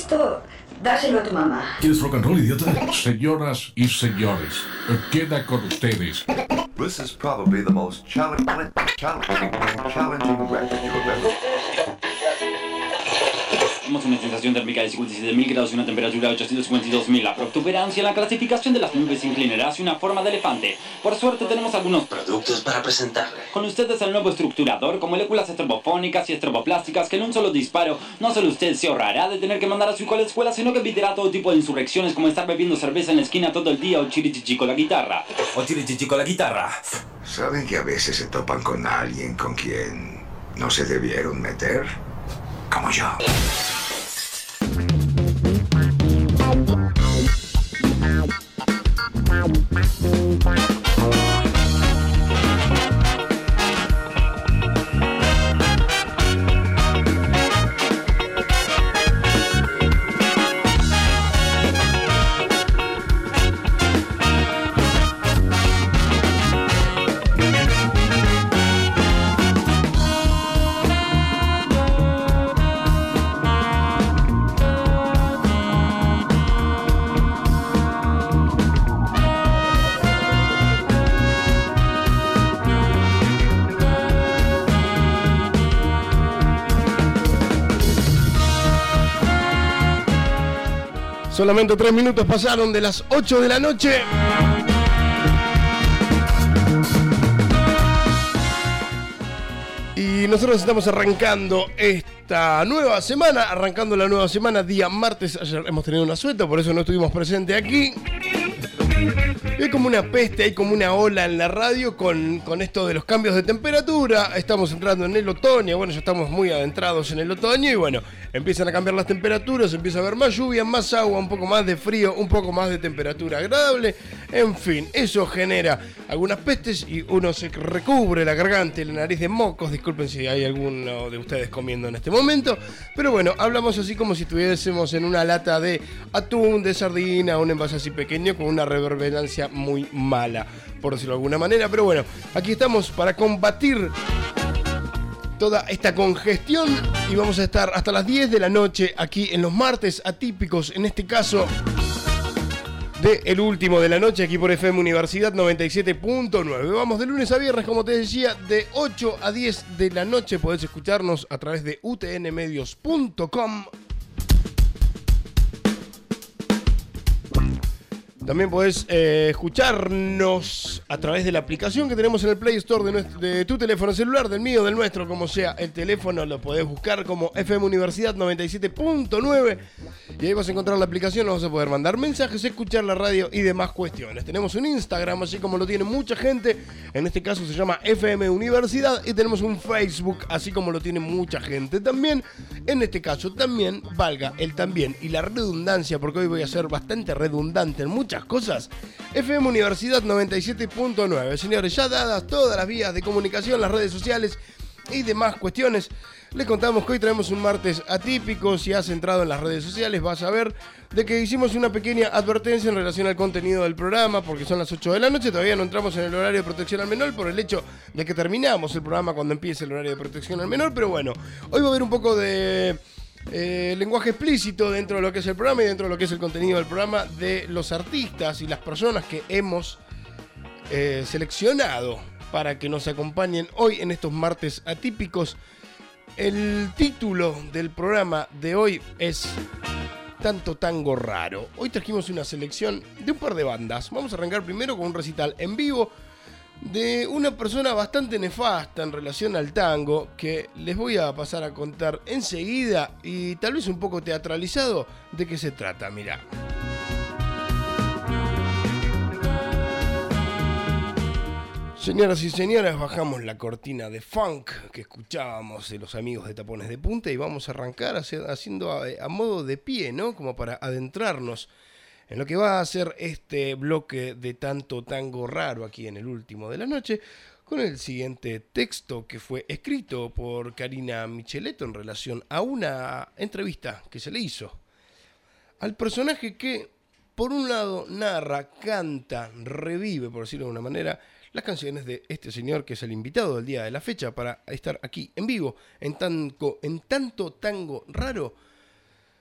Esto, dáselo a tu mamá. ¿Quieres rock and roll, idiota? Señoras y señores, queda con ustedes. This is probably the most challenging, challenging, challenging record you have ever. Tenemos una sensación térmica de 57.000 grados y una temperatura de 852.000. La protuberancia en la clasificación de las nubes inclinará hacia una forma de elefante. Por suerte tenemos algunos Productos para presentarle. con ustedes el nuevo estructurador con moléculas estrobofónicas y estroboplásticas que en un solo disparo no solo usted se ahorrará de tener que mandar a su hijo a la escuela, sino que evitará todo tipo de insurrecciones como estar bebiendo cerveza en la esquina todo el día o chirichichi con la guitarra. O chirichichi con la guitarra. ¿Saben que a veces se topan con alguien con quien no se debieron meter? Como yo. Solamente tres minutos pasaron de las 8 de la noche. Y nosotros estamos arrancando esta nueva semana, arrancando la nueva semana, día martes. Ayer hemos tenido una suelta, por eso no estuvimos presentes aquí. Y hay como una peste, hay como una ola en la radio con, con esto de los cambios de temperatura. Estamos entrando en el otoño, bueno, ya estamos muy adentrados en el otoño y bueno, empiezan a cambiar las temperaturas, empieza a haber más lluvia, más agua, un poco más de frío, un poco más de temperatura agradable. En fin, eso genera algunas pestes y uno se recubre la garganta y la nariz de mocos. Disculpen si hay alguno de ustedes comiendo en este momento. Pero bueno, hablamos así como si estuviésemos en una lata de atún, de sardina, un envase así pequeño con una reverberancia muy mala, por decirlo de alguna manera. Pero bueno, aquí estamos para combatir toda esta congestión y vamos a estar hasta las 10 de la noche aquí en los martes atípicos, en este caso de el último de la noche aquí por FM Universidad 97.9. Vamos de lunes a viernes, como te decía, de 8 a 10 de la noche podés escucharnos a través de utnmedios.com. También podés eh, escucharnos a través de la aplicación que tenemos en el Play Store de, nuestro- de tu teléfono celular, del mío, del nuestro, como sea el teléfono, lo podés buscar como FM Universidad 97.9 y ahí vas a encontrar la aplicación, nos vas a poder mandar mensajes, escuchar la radio y demás cuestiones. Tenemos un Instagram, así como lo tiene mucha gente, en este caso se llama FM Universidad y tenemos un Facebook, así como lo tiene mucha gente también. En este caso también, valga el también y la redundancia, porque hoy voy a ser bastante redundante en muchas cosas. FM Universidad 97.9. Señores, ya dadas todas las vías de comunicación, las redes sociales y demás cuestiones, les contamos que hoy traemos un martes atípico. Si has entrado en las redes sociales, vas a ver de que hicimos una pequeña advertencia en relación al contenido del programa, porque son las 8 de la noche. Todavía no entramos en el horario de protección al menor por el hecho de que terminamos el programa cuando empiece el horario de protección al menor. Pero bueno, hoy va a haber un poco de eh, lenguaje explícito dentro de lo que es el programa y dentro de lo que es el contenido del programa de los artistas y las personas que hemos eh, seleccionado para que nos acompañen hoy en estos martes atípicos. El título del programa de hoy es Tanto Tango Raro. Hoy trajimos una selección de un par de bandas. Vamos a arrancar primero con un recital en vivo de una persona bastante nefasta en relación al tango que les voy a pasar a contar enseguida y tal vez un poco teatralizado de qué se trata. Mirá. Señoras y señores, bajamos la cortina de funk que escuchábamos de los amigos de Tapones de Punta y vamos a arrancar haciendo a, a modo de pie, ¿no? Como para adentrarnos en lo que va a ser este bloque de tanto tango raro aquí en el último de la noche, con el siguiente texto que fue escrito por Karina Micheletto en relación a una entrevista que se le hizo al personaje que, por un lado, narra, canta, revive, por decirlo de una manera, las canciones de este señor que es el invitado del día de la fecha para estar aquí en vivo, en, tanto en tanto tango raro.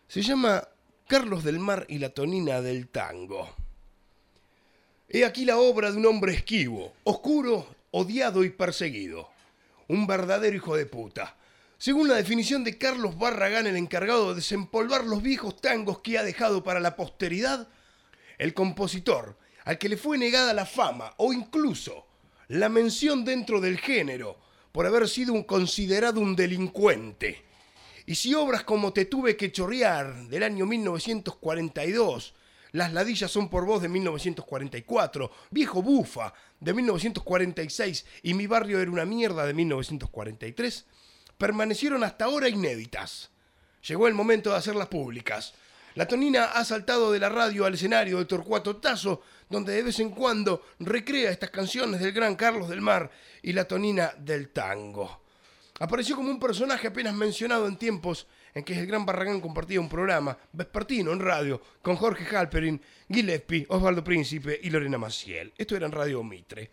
Se llama Carlos del Mar y la Tonina del Tango. He aquí la obra de un hombre esquivo, oscuro, odiado y perseguido. Un verdadero hijo de puta. Según la definición de Carlos Barragán, el encargado de desempolvar los viejos tangos que ha dejado para la posteridad, el compositor, al que le fue negada la fama o incluso la mención dentro del género por haber sido considerado un delincuente. Y si obras como Te tuve que chorrear del año 1942, Las ladillas son por vos de 1944, Viejo Bufa de 1946 y Mi barrio era una mierda de 1943, permanecieron hasta ahora inéditas. Llegó el momento de hacerlas públicas. La Tonina ha saltado de la radio al escenario de Torcuato Tazo, donde de vez en cuando recrea estas canciones del gran Carlos del Mar y la Tonina del tango. Apareció como un personaje apenas mencionado en tiempos en que el gran Barragán compartía un programa vespertino en radio con Jorge Halperin, Gillespie, Osvaldo Príncipe y Lorena Maciel. Esto era en Radio Mitre.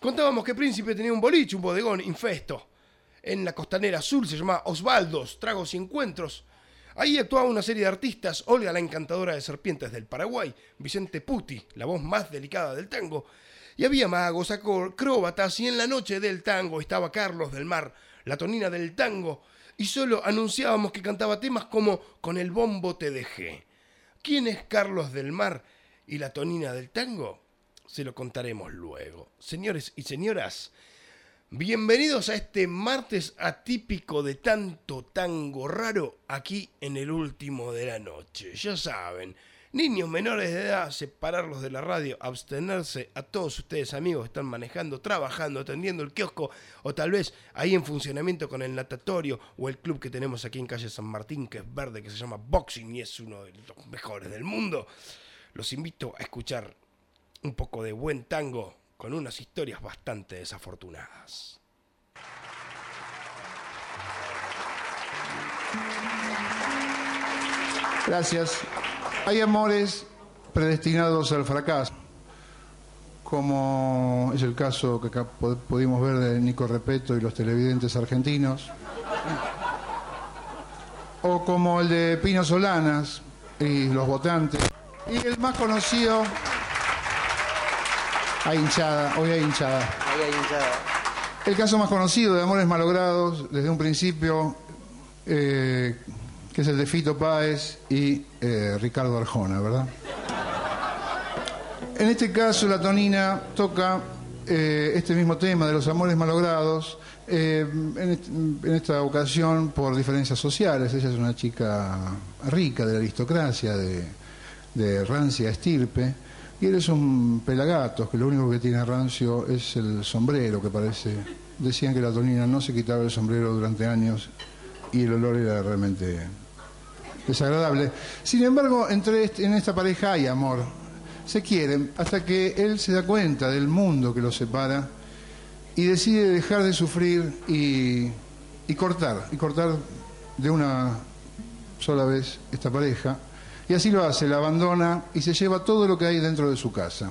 Contábamos que Príncipe tenía un boliche, un bodegón infesto. En la costanera azul se llamaba Osvaldos, Tragos y Encuentros. Ahí actuaba una serie de artistas, Olga la encantadora de serpientes del Paraguay, Vicente Puti, la voz más delicada del tango, y había magos, acróbatas, y en la noche del tango estaba Carlos del Mar, la tonina del tango, y solo anunciábamos que cantaba temas como Con el bombo te dejé. ¿Quién es Carlos del Mar y la tonina del tango? Se lo contaremos luego. Señores y señoras, bienvenidos a este martes atípico de tanto tango raro aquí en el último de la noche. Ya saben, Niños menores de edad, separarlos de la radio, abstenerse a todos ustedes amigos que están manejando, trabajando, atendiendo el kiosco o tal vez ahí en funcionamiento con el natatorio o el club que tenemos aquí en calle San Martín que es verde, que se llama Boxing y es uno de los mejores del mundo. Los invito a escuchar un poco de buen tango con unas historias bastante desafortunadas. Gracias. Hay amores predestinados al fracaso, como es el caso que acá pudimos ver de Nico Repeto y los televidentes argentinos, o como el de Pino Solanas y los votantes, y el más conocido, hay hinchada, hoy hay hinchada. El caso más conocido de amores malogrados desde un principio eh, es el de Fito Páez y eh, Ricardo Arjona, ¿verdad? En este caso, la tonina toca eh, este mismo tema de los amores malogrados, eh, en, esta ocasión por diferencias sociales. Ella es una chica rica de la aristocracia, de, de rancia estirpe, y él es un pelagato, que lo único que tiene rancio es el sombrero, que parece. Decían que la tonina no se quitaba el sombrero durante años y el olor era realmente desagradable. Sin embargo, entre en esta pareja hay amor. Se quieren hasta que él se da cuenta del mundo que los separa y decide dejar de sufrir y, y cortar, y cortar de una sola vez esta pareja. Y así lo hace, la abandona y se lleva todo lo que hay dentro de su casa.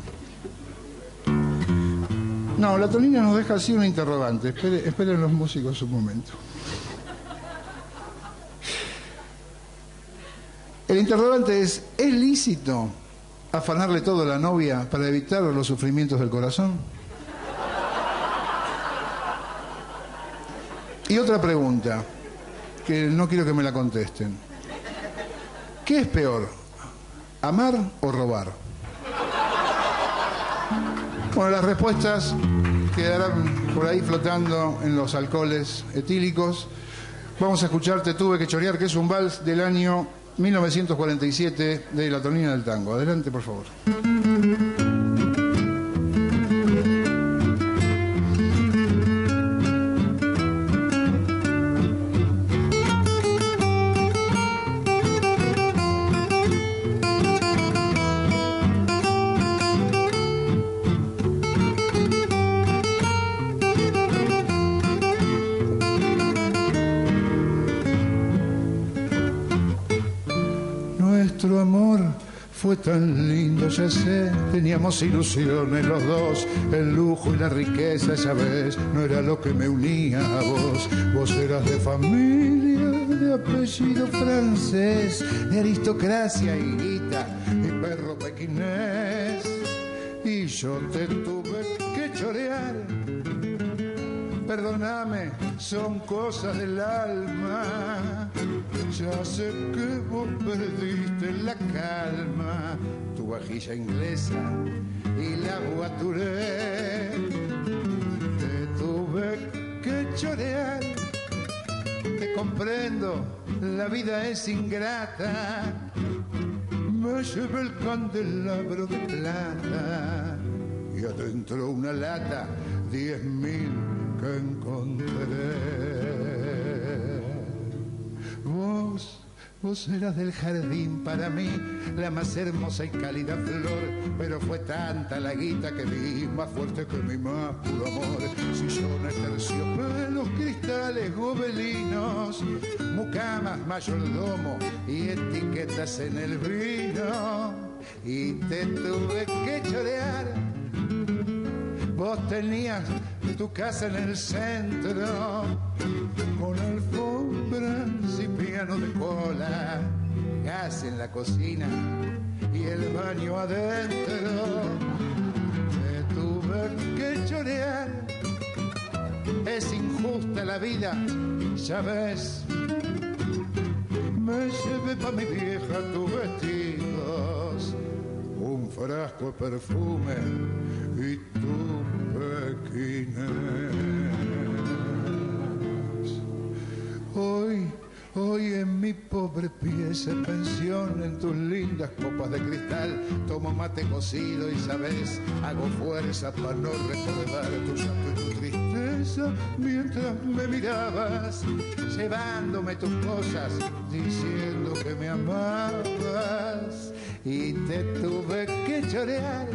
No, la tonina nos deja así un interrogante. esperen los músicos un momento. El interrogante es, ¿es lícito afanarle todo a la novia para evitar los sufrimientos del corazón? Y otra pregunta, que no quiero que me la contesten. ¿Qué es peor, amar o robar? Bueno, las respuestas quedarán por ahí flotando en los alcoholes etílicos. Vamos a escuchar Te tuve que chorear, que es un vals del año 1947 de La Tonina del Tango. Adelante, por favor. Tan lindo, ya sé, teníamos ilusiones los dos, el lujo y la riqueza esa vez no era lo que me unía a vos, vos eras de familia de apellido francés, de aristocracia y guita, y perro pequinés. Y yo te tuve que chorear. Perdóname, son cosas del alma. Ya sé que vos perdiste la calma, tu vajilla inglesa y la guaturé. Te tuve que chorear. Te comprendo, la vida es ingrata. Me llevé el candelabro de plata y adentro una lata, diez mil que encontré. Vos, vos eras del jardín para mí, la más hermosa y cálida flor, pero fue tanta la guita que vi, más fuerte que mi más puro amor. Sillones, terciopelos, cristales, gobelinos, mucamas, mayordomo y etiquetas en el vino. Y te tuve que chorear Vos tenías tu casa en el centro, con alfombras y piano de cola, gas en la cocina y el baño adentro. Te tuve que chorear, es injusta la vida, ya ves. Me llevé pa' mi vieja tus vestidos, un frasco de perfume y tu pequinés. Hoy, hoy en mi pobre pieza pensión, en tus lindas copas de cristal, tomo mate cocido y sabes, hago fuerza para no recordar tu llanto y tu tristeza mientras me mirabas, llevándome tus cosas, diciendo que me amabas. Y te tuve que chorear.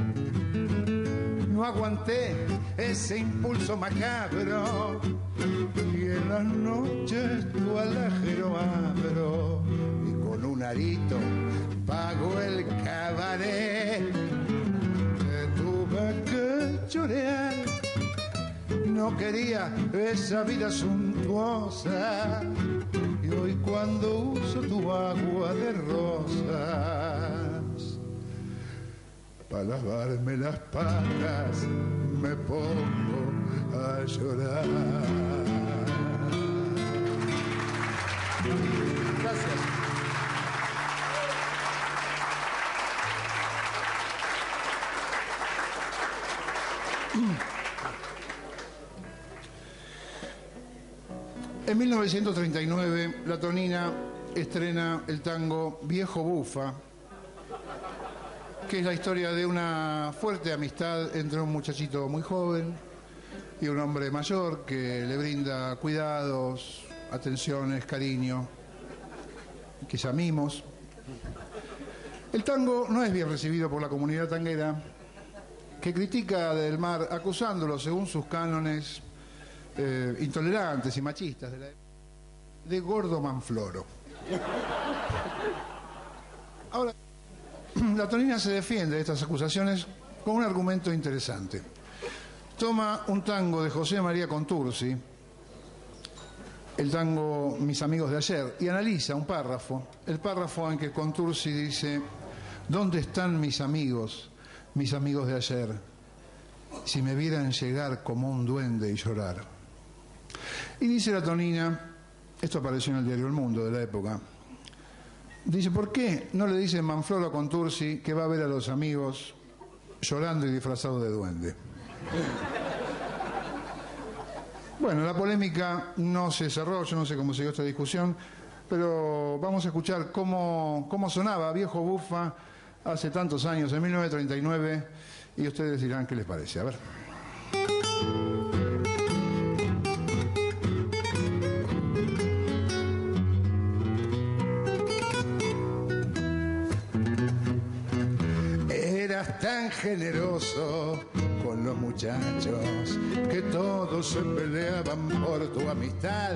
No aguanté ese impulso macabro. Y en las noches tu alajero abro. Y con un arito pago el cabaret. Te tuve que chorear. No quería esa vida suntuosa. Y hoy cuando uso tu agua de rosas para lavarme las patas me pongo a llorar. Gracias. En 1939, la Tonina estrena el tango Viejo Bufa, que es la historia de una fuerte amistad entre un muchachito muy joven y un hombre mayor que le brinda cuidados, atenciones, cariño, quizá mimos. El tango no es bien recibido por la comunidad tanguera, que critica a Del Mar acusándolo, según sus cánones, eh, intolerantes y machistas de, la, de gordo manfloro. Ahora, la Tonina se defiende de estas acusaciones con un argumento interesante. Toma un tango de José María Contursi, el tango Mis amigos de ayer, y analiza un párrafo, el párrafo en que Contursi dice, ¿dónde están mis amigos, mis amigos de ayer? Si me vieran llegar como un duende y llorar. Y dice la Tonina, esto apareció en el diario El Mundo de la época, Dice, ¿por qué no le dice Manfloro a Contursi que va a ver a los amigos llorando y disfrazado de duende? Bueno, la polémica no se cerró, yo no sé cómo siguió esta discusión, pero vamos a escuchar cómo, cómo sonaba Viejo Bufa hace tantos años, en 1939, y ustedes dirán qué les parece. A ver. Tan generoso con los muchachos que todos se peleaban por tu amistad.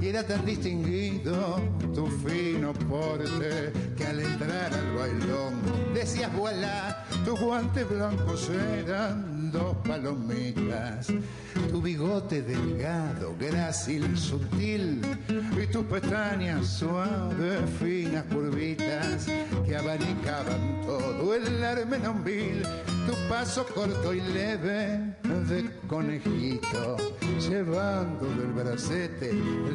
Y era tan distinguido tu fino porte que al entrar al bailón decías voilà, tus guantes blancos eran fumando palomitas. Tu bigote delgado, grácil, sutil, y tus pestañas suaves, finas curvitas, abanicaban todo el armenombil. Tu paso corto y leve de conejito, llevando del bracete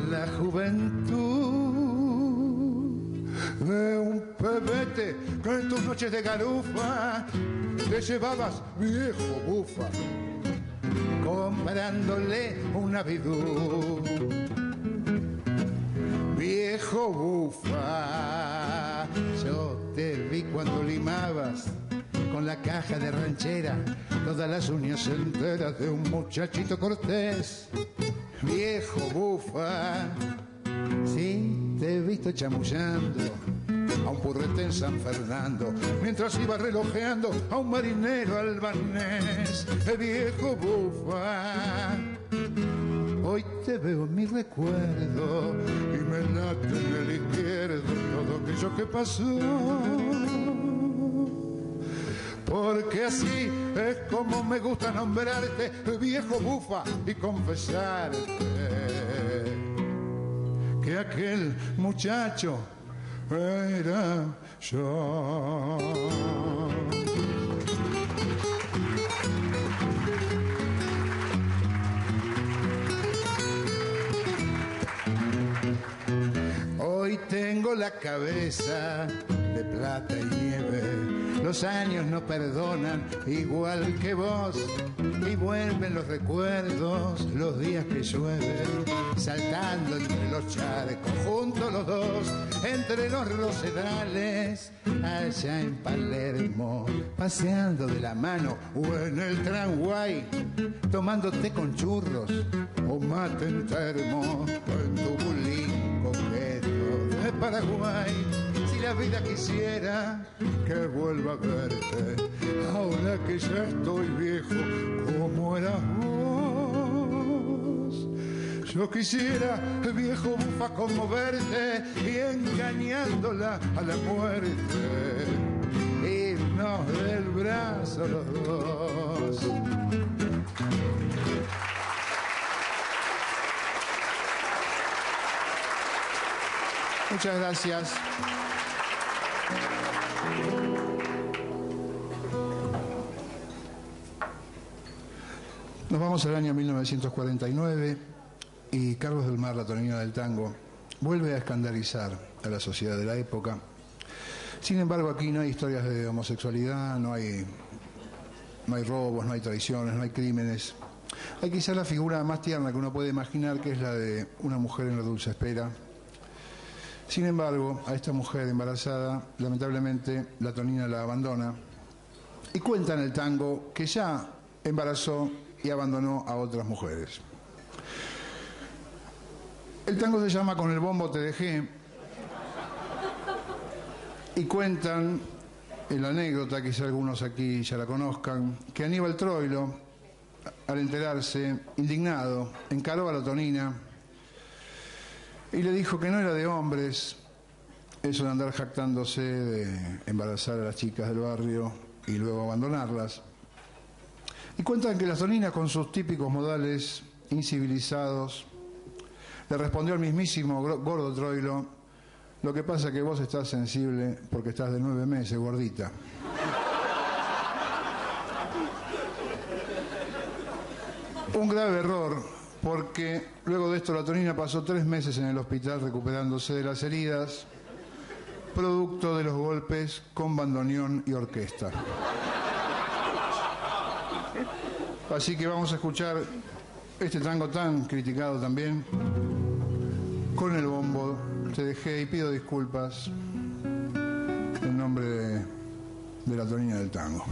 la juventud de un pebete que en tus noches de garufa te llevabas viejo bufa comprándole una vidú viejo bufa yo te vi cuando limabas con la caja de ranchera todas las uñas enteras de un muchachito cortés viejo bufa Sí, te he visto chamullando a un purrete en San Fernando, mientras iba relojeando a un marinero albanés, el viejo bufa. Hoy te veo mi recuerdo y me late en el izquierdo todo aquello que pasó. Porque así es como me gusta nombrarte, viejo bufa, y confesarte que aquel muchacho era yo. Hoy tengo la cabeza de plata y nieve. Los años no perdonan igual que vos. Y vuelven los recuerdos, los días que llueven, saltando entre los charcos, juntos los dos, entre los rosedales, allá en Palermo, paseando de la mano o en el tramway, tomando té con churros o mate en termo, o en tu bulín Paraguay. Si la vida quisiera que vuelva a verte, ahora que ya estoy viejo, como eras vos. Yo quisiera, viejo bufa, conmoverte y engañándola a la muerte, irnos del brazo los dos. Muchas gracias. Nos vamos al año 1949 y Carlos del Mar, la tonina del tango, vuelve a escandalizar a la sociedad de la época. Sin embargo, aquí no hay historias de homosexualidad, no hay, no hay robos, no hay traiciones, no hay crímenes. Hay quizá la figura más tierna que uno puede imaginar, que es la de una mujer en la dulce espera. Sin embargo, a esta mujer embarazada, lamentablemente, la tonina la abandona y cuenta en el tango que ya embarazó y abandonó a otras mujeres. El tango se llama Con el bombo te dejé y cuentan en la anécdota, quizá algunos aquí ya la conozcan, que Aníbal Troilo, al enterarse, indignado, encaró a la tonina y le dijo que no era de hombres eso de andar jactándose de embarazar a las chicas del barrio y luego abandonarlas. Y cuentan que la tonina, con sus típicos modales incivilizados, le respondió al mismísimo gordo Troilo, lo que pasa que vos estás sensible porque estás de nueve meses, gordita. Un grave error, porque luego de esto la tonina pasó tres meses en el hospital recuperándose de las heridas, producto de los golpes con bandoneón y orquesta. Así que vamos a escuchar este tango tan criticado también, con el bombo. Te dejé y pido disculpas en nombre de, la tonina del tango.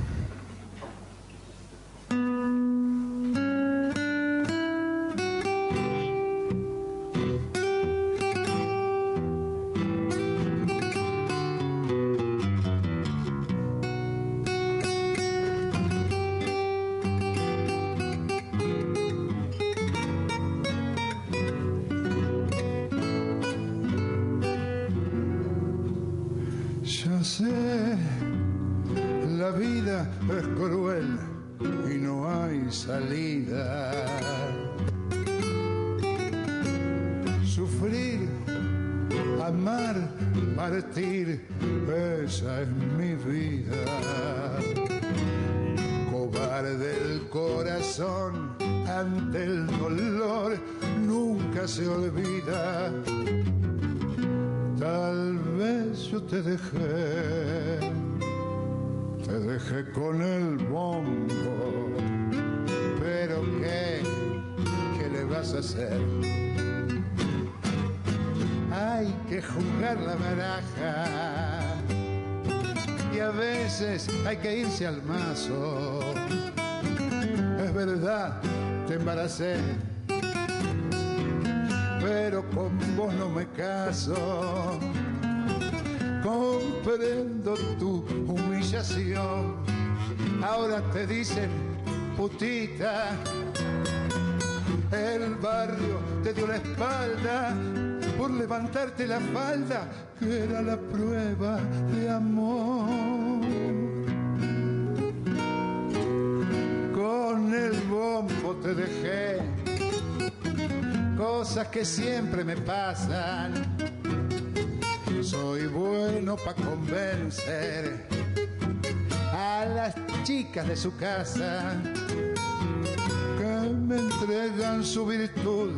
Levantarte la falda, que era la prueba de amor. Con el bombo te dejé cosas que siempre me pasan. Soy bueno para convencer a las chicas de su casa que me entregan su virtud,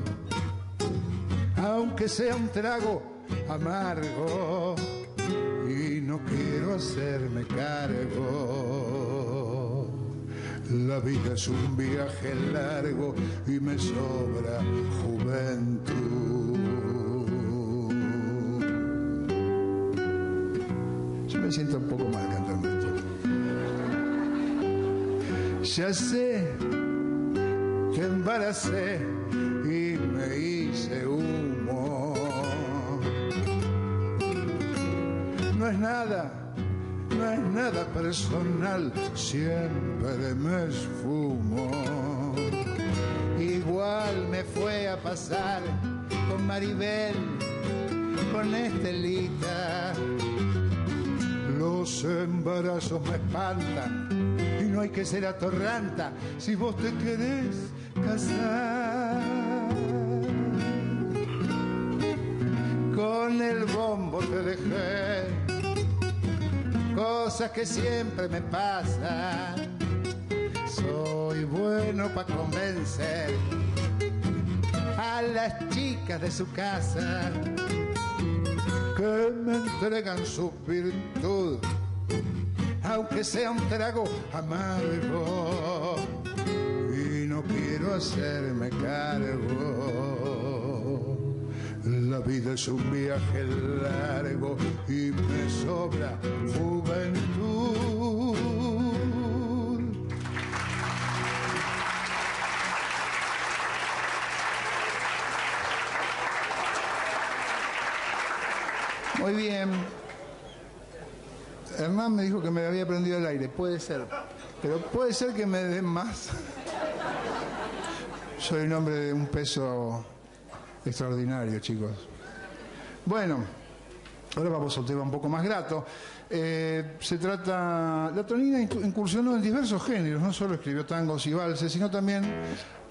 aunque sea un trago amargo, y no quiero hacerme cargo. La vida es un viaje largo y me sobra juventud. Yo me siento un poco mal cantando esto. Ya sé te embaracé No es nada, no es nada personal, siempre me esfumo. Igual me fue a pasar con Maribel, con Estelita. Los embarazos me espantan y no hay que ser atorranta si vos te querés casar. Con el bombo te dejé cosas que siempre me pasan. Soy bueno para convencer a las chicas de su casa que me entregan su virtud, aunque sea un trago amargo y no quiero hacerme cargo. La vida es un viaje largo y me sobra juventud. Muy bien. Hernán me dijo que me había prendido el aire. Puede ser. Pero puede ser que me den más. Soy un hombre de un peso extraordinario, chicos. Bueno, ahora vamos a un tema un poco más grato. Eh, se trata. La Tonina incursionó en diversos géneros, no solo escribió tangos y valses, sino también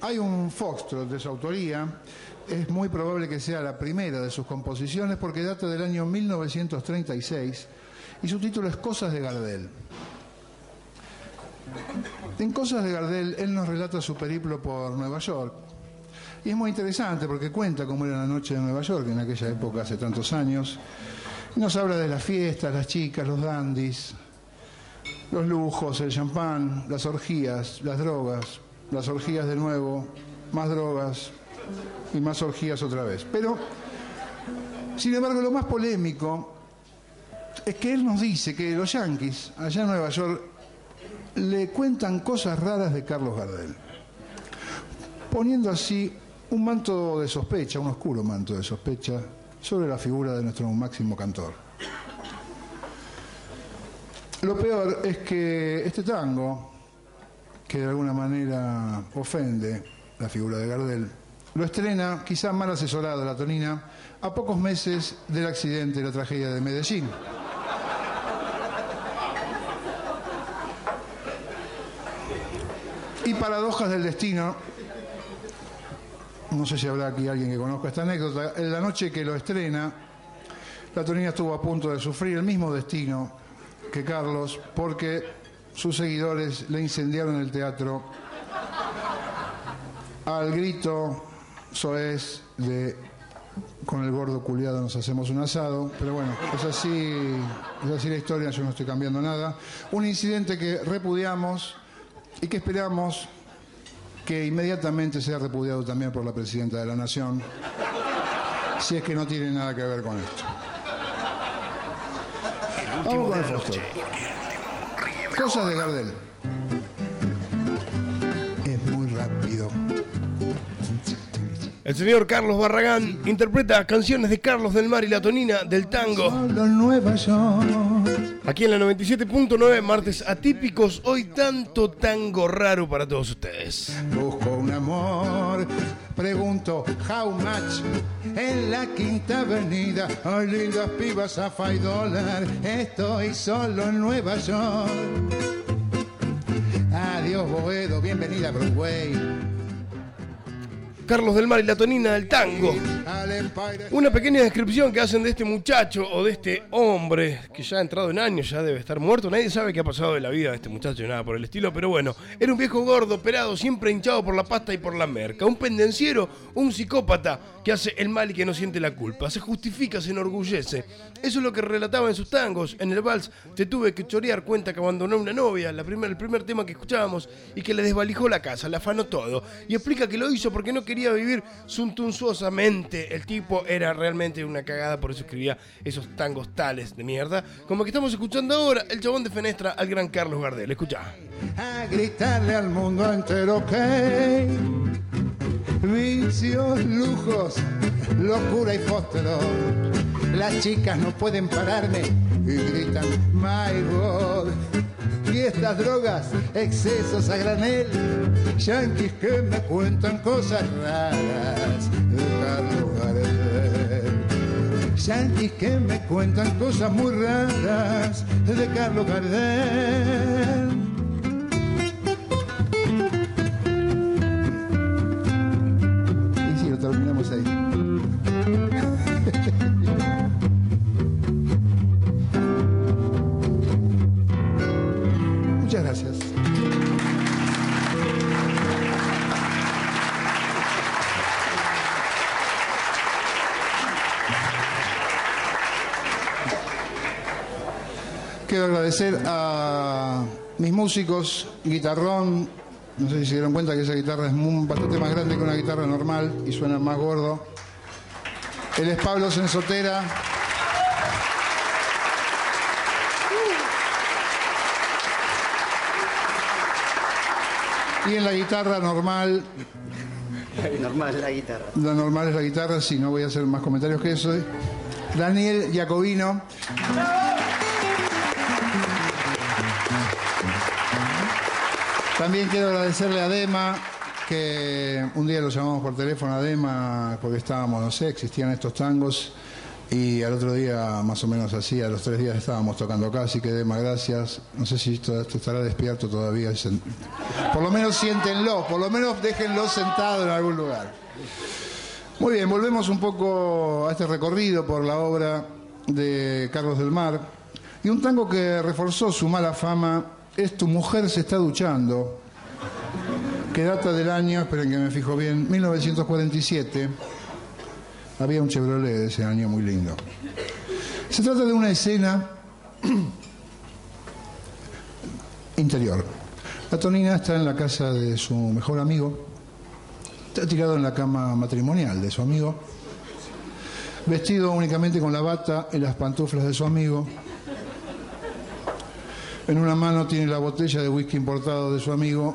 hay un foxtrot de su autoría. Es muy probable que sea la primera de sus composiciones porque data del año 1936 y su título es Cosas de Gardel. En Cosas de Gardel, él nos relata su periplo por Nueva York. Y es muy interesante porque cuenta cómo era la noche de Nueva York en aquella época, hace tantos años. Nos habla de las fiestas, las chicas, los dandis, los lujos, el champán, las orgías, las drogas, las orgías de nuevo, más drogas y más orgías otra vez. Pero, sin embargo, lo más polémico es que él nos dice que los yanquis, allá en Nueva York, le cuentan cosas raras de Carlos Gardel, poniendo así un manto de sospecha, un oscuro manto de sospecha, sobre la figura de nuestro máximo cantor. Lo peor es que este tango, que de alguna manera ofende la figura de Gardel, lo estrena, quizá mal asesorada la tonina, a pocos meses del accidente y la tragedia de Medellín. Y paradojas del destino. No sé si habrá aquí alguien que conozca esta anécdota. En la noche que lo estrena, la Tonina estuvo a punto de sufrir el mismo destino que Carlos porque sus seguidores le incendiaron el teatro al grito soez de con el gordo culiado nos hacemos un asado, pero bueno, es así, es así la historia, yo no estoy cambiando nada. Un incidente que repudiamos y que esperamos que inmediatamente sea repudiado también por la presidenta de la Nación, si es que no tiene nada que ver con esto. Vamos con el Foster. Cosas de Gardel. El señor Carlos Barragán interpreta canciones de Carlos del Mar y la tonina del tango. Solo en Nueva York. Aquí en la 97.9, martes atípicos, hoy tanto tango raro para todos ustedes. Busco un amor, pregunto how much en la quinta avenida. Hay lindas pibas a five dólar. Estoy solo en Nueva York. Adiós Boedo, bienvenida a Broadway. Carlos del Mar y la tonina del tango. Una pequeña descripción que hacen de este muchacho o de este hombre que ya ha entrado en años, ya debe estar muerto. Nadie sabe qué ha pasado de la vida de este muchacho, nada por el estilo, pero bueno, era un viejo gordo, operado, siempre hinchado por la pasta y por la merca. Un pendenciero, un psicópata que hace el mal y que no siente la culpa. Se justifica, se enorgullece. Eso es lo que relataba en sus tangos. En el vals te tuve que chorear cuenta que abandonó una novia, la primer, el primer tema que escuchábamos, y que le desvalijó la casa, le afanó todo. Y explica que lo hizo porque no quería vivir suntunzuosamente. El tipo era realmente una cagada, por eso escribía esos tangos tales de mierda. Como que estamos escuchando ahora, el chabón de Fenestra al gran Carlos Gardel. Escucha. a gritarle al mundo entero que vicios, lujos, locura y fósforo. Las chicas no pueden pararme y gritan my God. Fiestas, drogas, excesos a granel, yanquis que me cuentan cosas raras. Carlos Gardel. Yanquis que me cuentan cosas muy raras de Carlos Gardel. Y si lo terminamos ahí. Quiero agradecer a mis músicos, guitarrón, no sé si se dieron cuenta que esa guitarra es muy- bastante más grande que una guitarra normal y suena más gordo. Él es Pablo Sensotera. Y en la guitarra normal, Normal la guitarra. la normal es la guitarra, si no voy a hacer más comentarios que eso. Daniel Giacobino. También quiero agradecerle a Dema, que un día lo llamamos por teléfono a Dema porque estábamos, no sé, existían estos tangos y al otro día, más o menos así, a los tres días estábamos tocando acá, así que Dema, gracias. No sé si esto, estará despierto todavía. Por lo menos siéntenlo, por lo menos déjenlo sentado en algún lugar. Muy bien, volvemos un poco a este recorrido por la obra de Carlos del Mar. Y un tango que reforzó su mala fama es Tu mujer se está duchando, que data del año, esperen que me fijo bien, 1947. Había un Chevrolet de ese año muy lindo. Se trata de una escena interior. La Tonina está en la casa de su mejor amigo, Está tirado en la cama matrimonial de su amigo, vestido únicamente con la bata y las pantuflas de su amigo. En una mano tiene la botella de whisky importado de su amigo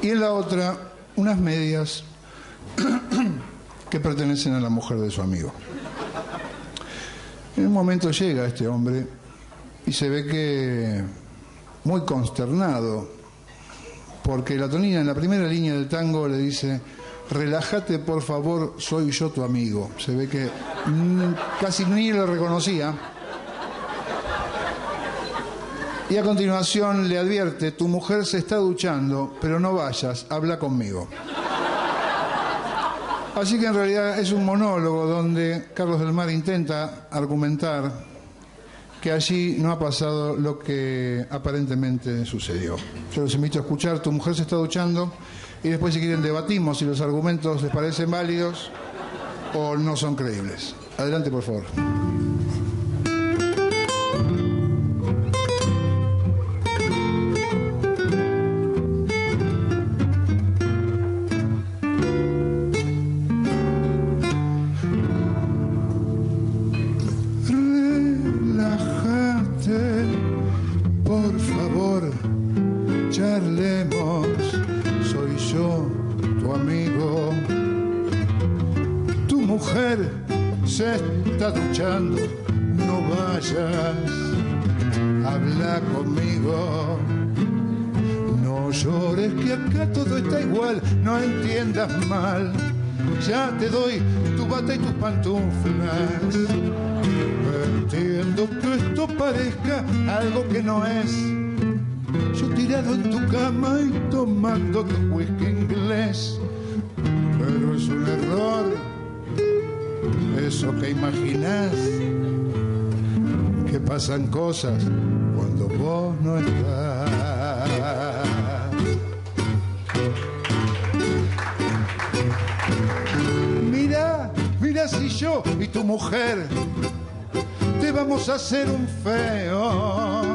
y en la otra unas medias que pertenecen a la mujer de su amigo. En un momento llega este hombre y se ve que muy consternado porque la tonina en la primera línea del tango le dice, relájate por favor, soy yo tu amigo. Se ve que casi ni lo reconocía. Y a continuación le advierte, tu mujer se está duchando, pero no vayas, habla conmigo. Así que en realidad es un monólogo donde Carlos del Mar intenta argumentar que allí no ha pasado lo que aparentemente sucedió. Yo los invito a escuchar, tu mujer se está duchando y después si quieren debatimos si los argumentos les parecen válidos o no son creíbles. Adelante, por favor. Tus pantuflas. Entiendo que esto parezca algo que no es. Yo tirado en tu cama y tomando tu whisky inglés. Pero es un error eso que imaginas. Que pasan cosas hacer un feo.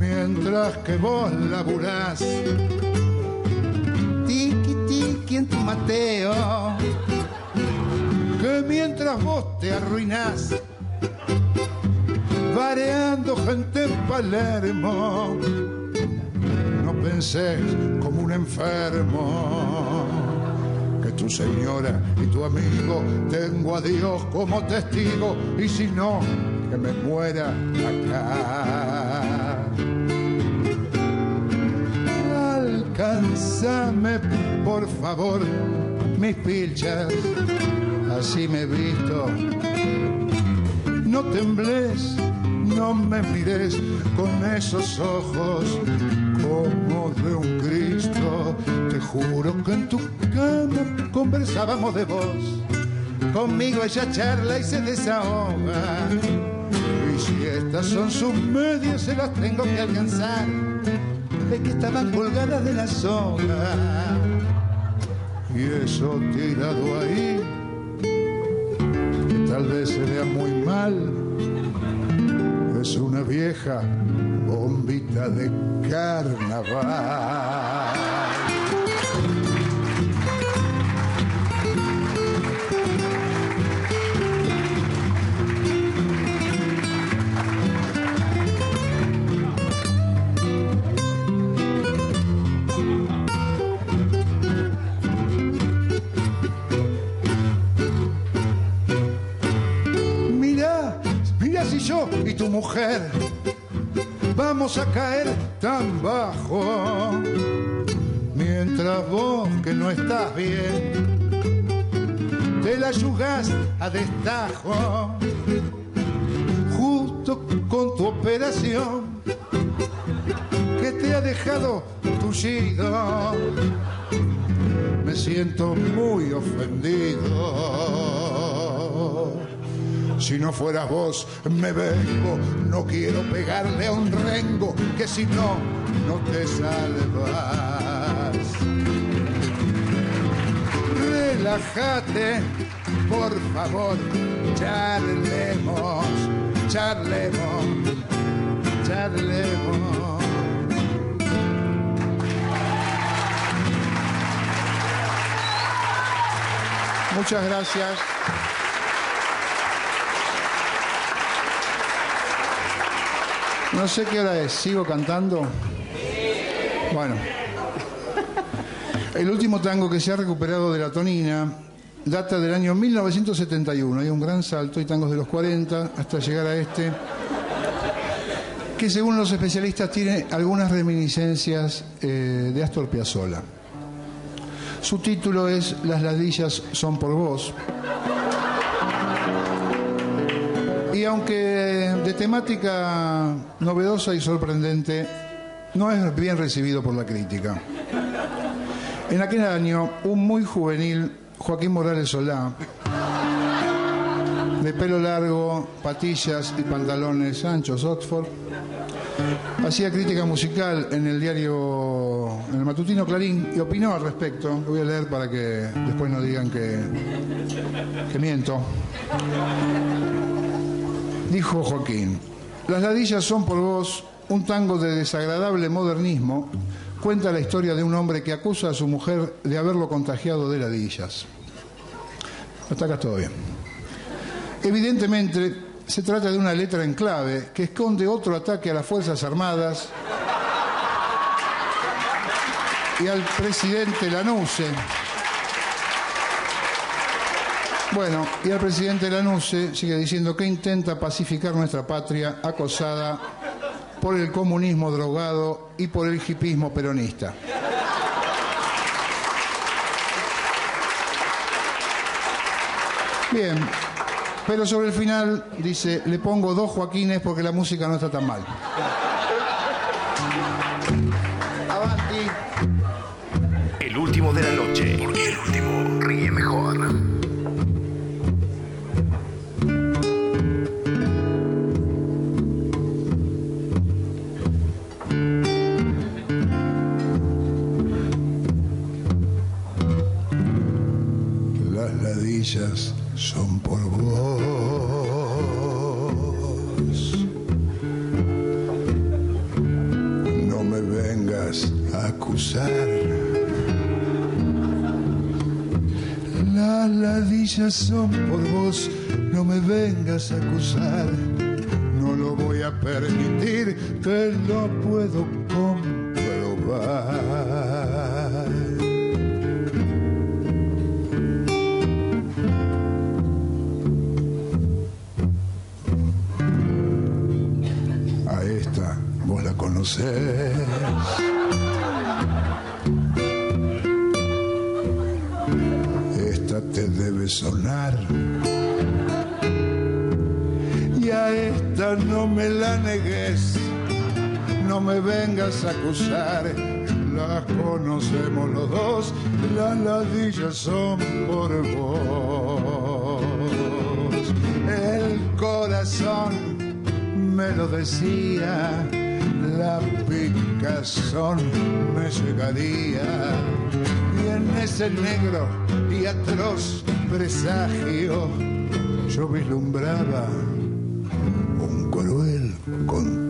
Mientras que vos laburás, tiki tiki en tu Mateo. Que mientras vos te arruinás, vareando gente en Palermo, no pensés como un enfermo señora y tu amigo tengo a Dios como testigo y si no, que me muera acá. Alcánzame, por favor, mis pilchas, así me visto. No tembles, no me mires con esos ojos como de un Cristo. Te juro que en tu conversábamos de vos. Conmigo ella charla y se desahoga. Y si estas son sus medias, se las tengo que alcanzar. Es que estaban colgadas de la soga. Y eso tirado ahí, que tal vez se vea muy mal, es una vieja bombita de carnaval. A caer tan bajo. Mientras vos que no estás bien, te la yugás a destajo. Fueras vos, me vengo. No quiero pegarle a un rengo que si no, no te salvas. Relájate, por favor, charlemos, charlemos, charlemos. Muchas gracias. No sé qué hora es, ¿sigo cantando? Bueno. El último tango que se ha recuperado de la tonina data del año 1971. Hay un gran salto, hay tangos de los 40 hasta llegar a este, que según los especialistas tiene algunas reminiscencias eh, de Astor Piazzolla. Su título es Las ladillas son por vos. Aunque de temática novedosa y sorprendente, no es bien recibido por la crítica. En aquel año, un muy juvenil Joaquín Morales Solá, de pelo largo, patillas y pantalones anchos Oxford, hacía crítica musical en el diario, en el matutino Clarín, y opinó al respecto. Lo voy a leer para que después no digan que, que miento. Dijo Joaquín, las ladillas son por vos un tango de desagradable modernismo. Cuenta la historia de un hombre que acusa a su mujer de haberlo contagiado de ladillas. Hasta acá todo bien. Evidentemente, se trata de una letra en clave que esconde otro ataque a las Fuerzas Armadas y al presidente Lanuse. Bueno, y al presidente Lanuse sigue diciendo que intenta pacificar nuestra patria acosada por el comunismo drogado y por el hipismo peronista. Bien, pero sobre el final dice, le pongo dos Joaquines porque la música no está tan mal. Son por vos. No me vengas a acusar. Las ladillas son por vos. No me vengas a acusar. No lo voy a permitir. Te lo puedo la. Esta te debe sonar. Y a esta no me la negues. No me vengas a acusar. Las conocemos los dos. Las ladillas son por vos. El corazón me lo decía, la picazón me llegaría. Y en ese negro y atroz presagio yo vislumbraba un cruel contagio.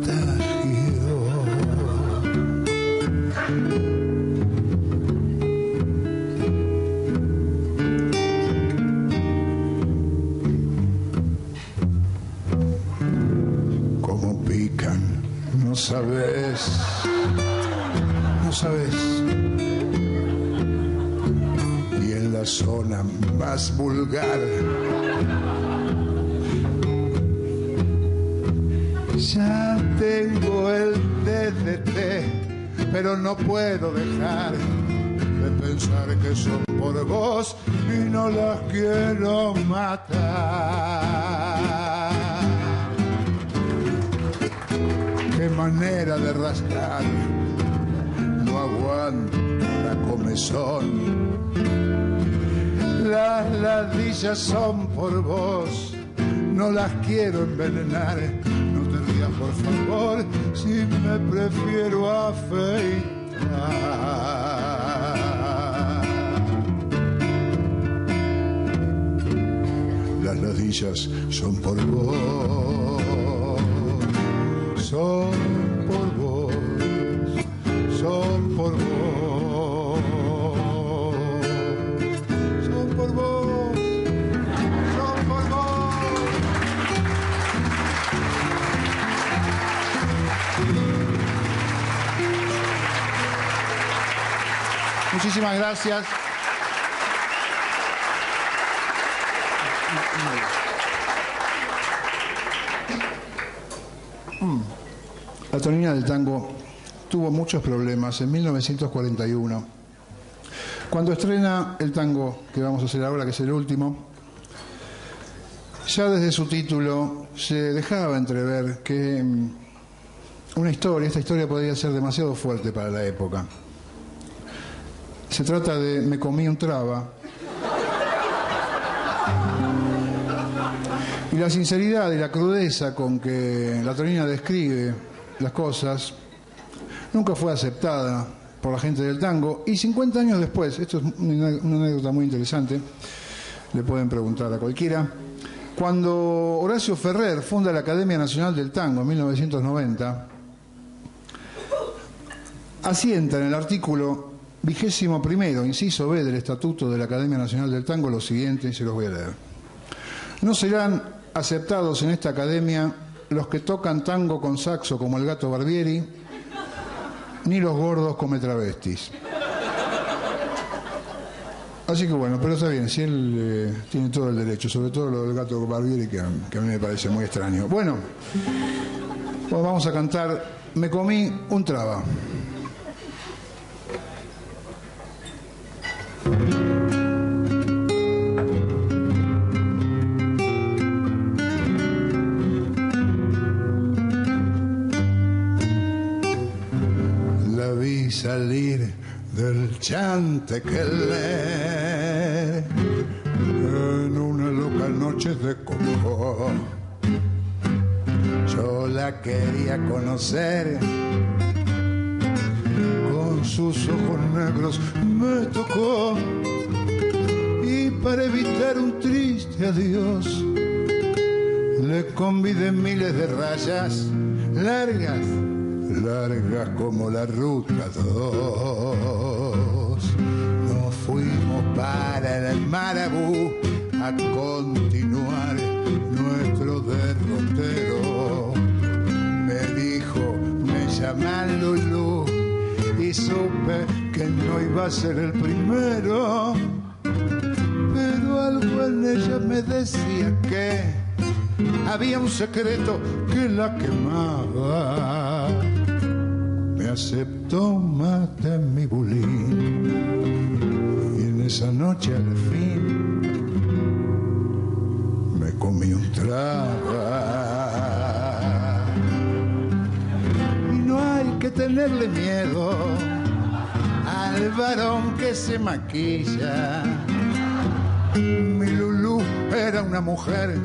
Sabes, no sabes. Y en la zona más vulgar, ya tengo el DDT, pero no puedo dejar de pensar que son por vos y no las quiero matar. Manera de rascar. No aguanto la comezón. Las ladillas son por vos, no las quiero envenenar. No te rías, por favor, si me prefiero afeitar. Las ladillas son por vos Muchísimas gracias. La tonina del tango tuvo muchos problemas en 1941. Cuando estrena el tango que vamos a hacer ahora, que es el último, ya desde su título se dejaba entrever que mm, una historia, esta historia podría ser demasiado fuerte para la época. Se trata de Me comí un traba. Y la sinceridad y la crudeza con que la Tonina describe las cosas nunca fue aceptada por la gente del tango. Y 50 años después, esto es una, una anécdota muy interesante, le pueden preguntar a cualquiera, cuando Horacio Ferrer funda la Academia Nacional del Tango en 1990, asienta en el artículo vigésimo primero, inciso B del Estatuto de la Academia Nacional del Tango lo siguiente, y se los voy a leer. No serán aceptados en esta academia los que tocan tango con saxo como el gato Barbieri, ni los gordos come travestis. Así que bueno, pero está bien, si él eh, tiene todo el derecho, sobre todo lo del gato Barbieri, que, que a mí me parece muy extraño. Bueno, pues vamos a cantar Me comí un traba. La vi salir del Chantequelé en una loca noche de coco. Yo la quería conocer con sus ojos negros me tocó y para evitar un triste adiós le convidé miles de rayas largas, largas como la ruta 2. Nos fuimos para el Marabú a continuar nuestro derrotero. Me dijo, me llaman Lulú y supe que no iba a ser el primero. Pero algo en ella me decía que había un secreto que la quemaba. Me aceptó mate en mi bulín y en esa noche al fin me comí un traba. Que tenerle miedo al varón que se maquilla. Mi Lulú era una mujer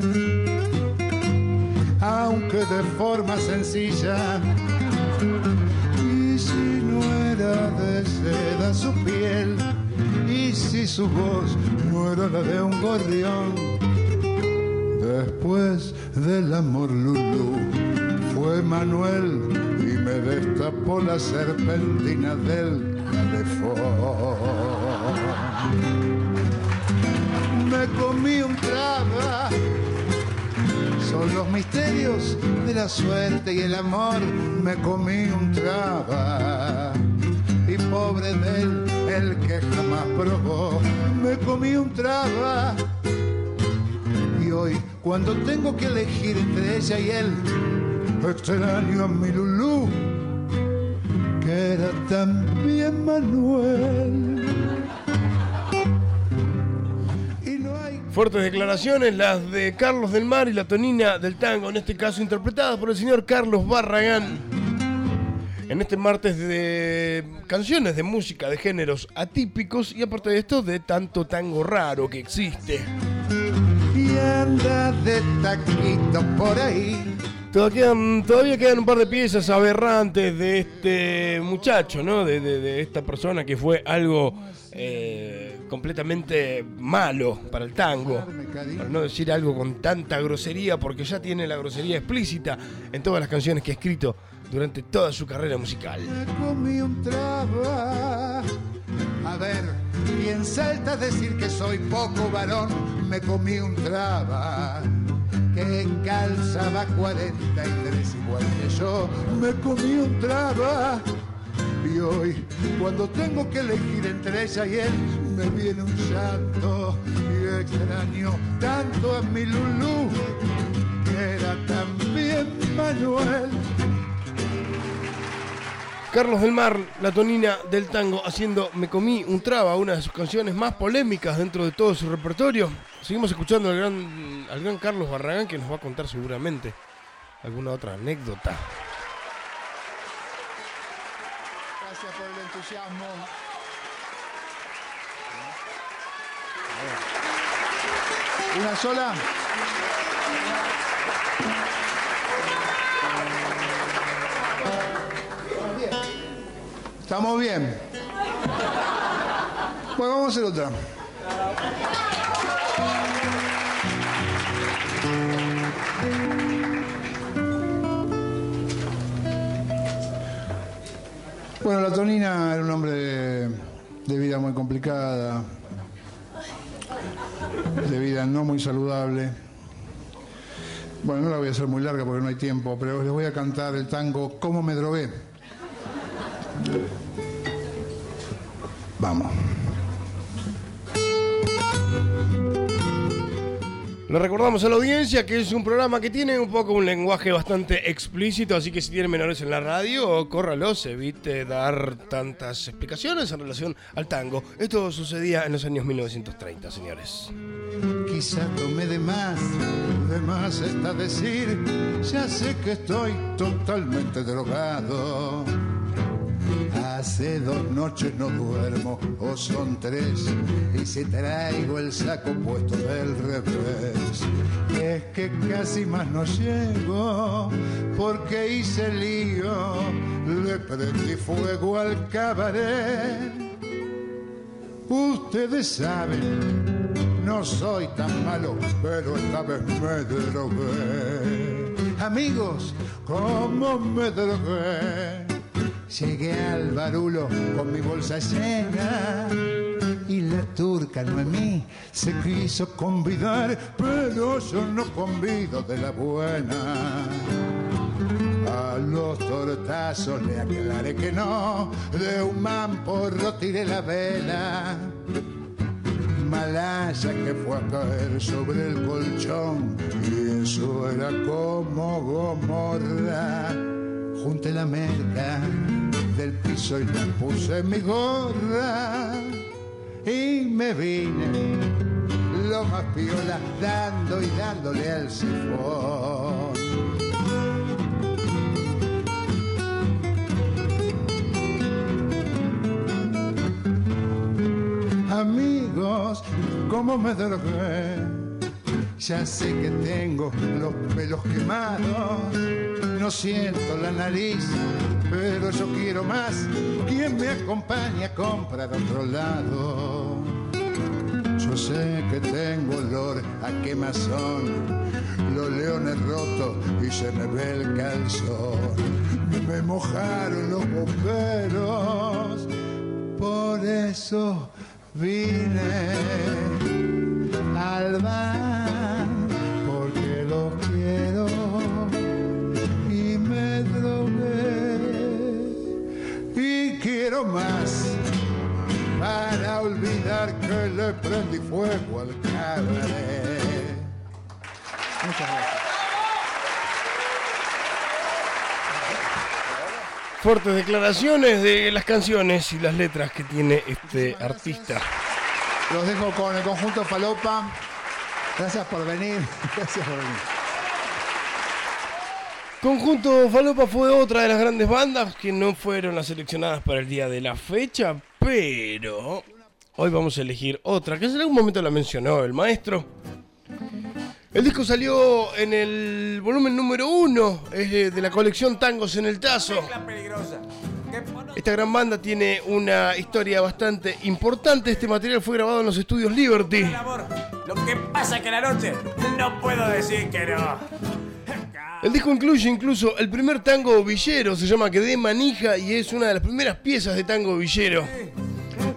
aunque de forma sencilla. Y si no era de seda su piel, y si su voz no era la de un gorrión, después del amor Lulú fue Manuel destapó la serpentina del calefón. Me comí un traba son los misterios de la suerte y el amor. Me comí un traba y pobre de él, el que jamás probó. Me comí un traba y hoy cuando tengo que elegir entre ella y él, extraño a mi Lulú, que era también Manuel. Fuertes declaraciones, las de Carlos del Mar y la tonina del tango, en este caso interpretadas por el señor Carlos Barragán. En este martes de canciones de música de géneros atípicos y aparte de esto de tanto tango raro que existe. Y anda de taquito por ahí. Todavía quedan, todavía quedan un par de piezas aberrantes de este muchacho, ¿no? De, esta persona que fue algo eh, completamente malo para el tango. Para no decir algo con tanta grosería, porque ya tiene la grosería explícita en todas las canciones que ha escrito durante toda su carrera musical. A ver, ¿quién salta a decir que soy poco varón? Me comí un traba. Que calzaba 43 igual que yo. Me comí un traba. Y hoy, cuando tengo que elegir entre ella y él, me viene un llanto y extraño tanto a mi Lulú, que era también Manuel. Carlos del Mar, la tonina del tango, haciendo Me comí un traba, una de sus canciones más polémicas dentro de todo su repertorio. Seguimos escuchando al gran, al gran Carlos Barragán que nos va a contar seguramente alguna otra anécdota. Gracias por el entusiasmo. ¿Una sola? Estamos bien. Bueno, vamos a hacer otra. Bueno, la Tonina era un hombre de, de vida muy complicada, de vida no muy saludable. Bueno, no la voy a hacer muy larga porque no hay tiempo, pero les voy a cantar el tango ¿Cómo me drogué? Vamos. Le recordamos a la audiencia que es un programa que tiene un poco un lenguaje bastante explícito, así que si tienen menores en la radio, córralos, evite dar tantas explicaciones en relación al tango. Esto sucedía en los años 1930, señores. Quizá tomé de más, de más está decir, ya sé que estoy totalmente drogado. Hace dos noches no duermo, o son tres, y si traigo el saco puesto del revés. Es que casi más no llego, porque hice lío, le prendí fuego al cabaret. Ustedes saben, no soy tan malo, pero esta vez me drogué. Amigos, ¿cómo me drogué? Llegué al barulo con mi bolsa llena y la turca Noemí se quiso convidar, pero yo no convido de la buena. A los tortazos le aclaré que no, de un mamporro tiré la vela. Malaya que fue a caer sobre el colchón y eso era como gomorra. Junté la merca del piso y la puse en mi gorra y me vine lo más piola dando y dándole al sifón. Amigos, ¿cómo me drogué? Ya sé que tengo los pelos quemados, no siento la nariz, pero yo quiero más. ¿Quién me acompaña a comprar a otro lado? Yo sé que tengo olor a quemazón, los leones rotos y se me ve el calzón. Me mojaron los bomberos, por eso vine al porque lo quiero y me drogué y quiero más para olvidar que le prendí fuego al cabaret. Muchas gracias. Fuertes declaraciones de las canciones y las letras que tiene este artista. Los dejo con el conjunto Falopa. Gracias por venir. Gracias por venir. Conjunto Falopa fue otra de las grandes bandas que no fueron las seleccionadas para el día de la fecha, pero hoy vamos a elegir otra, que en algún momento la mencionó el maestro. El disco salió en el volumen número uno es de de la colección Tangos en el Tazo. Esta gran banda tiene una historia bastante importante. Este material fue grabado en los estudios Liberty. Lo que pasa que la noche no puedo decir que no. El disco incluye incluso el primer tango villero, se llama Quedé Manija y es una de las primeras piezas de tango villero.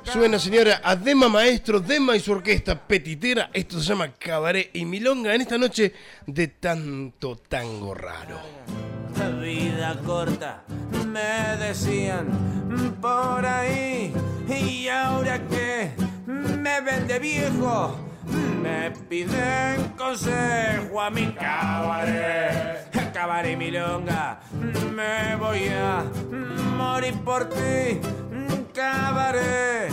Suena señora a Dema Maestro, Dema y su orquesta petitera. Esto se llama Cabaret y Milonga en esta noche de tanto tango raro. La vida corta, me decían por ahí. Y ahora que me ven de viejo, me piden consejo a mi cabaret. Y milonga, me voy a morir por ti. Cabaret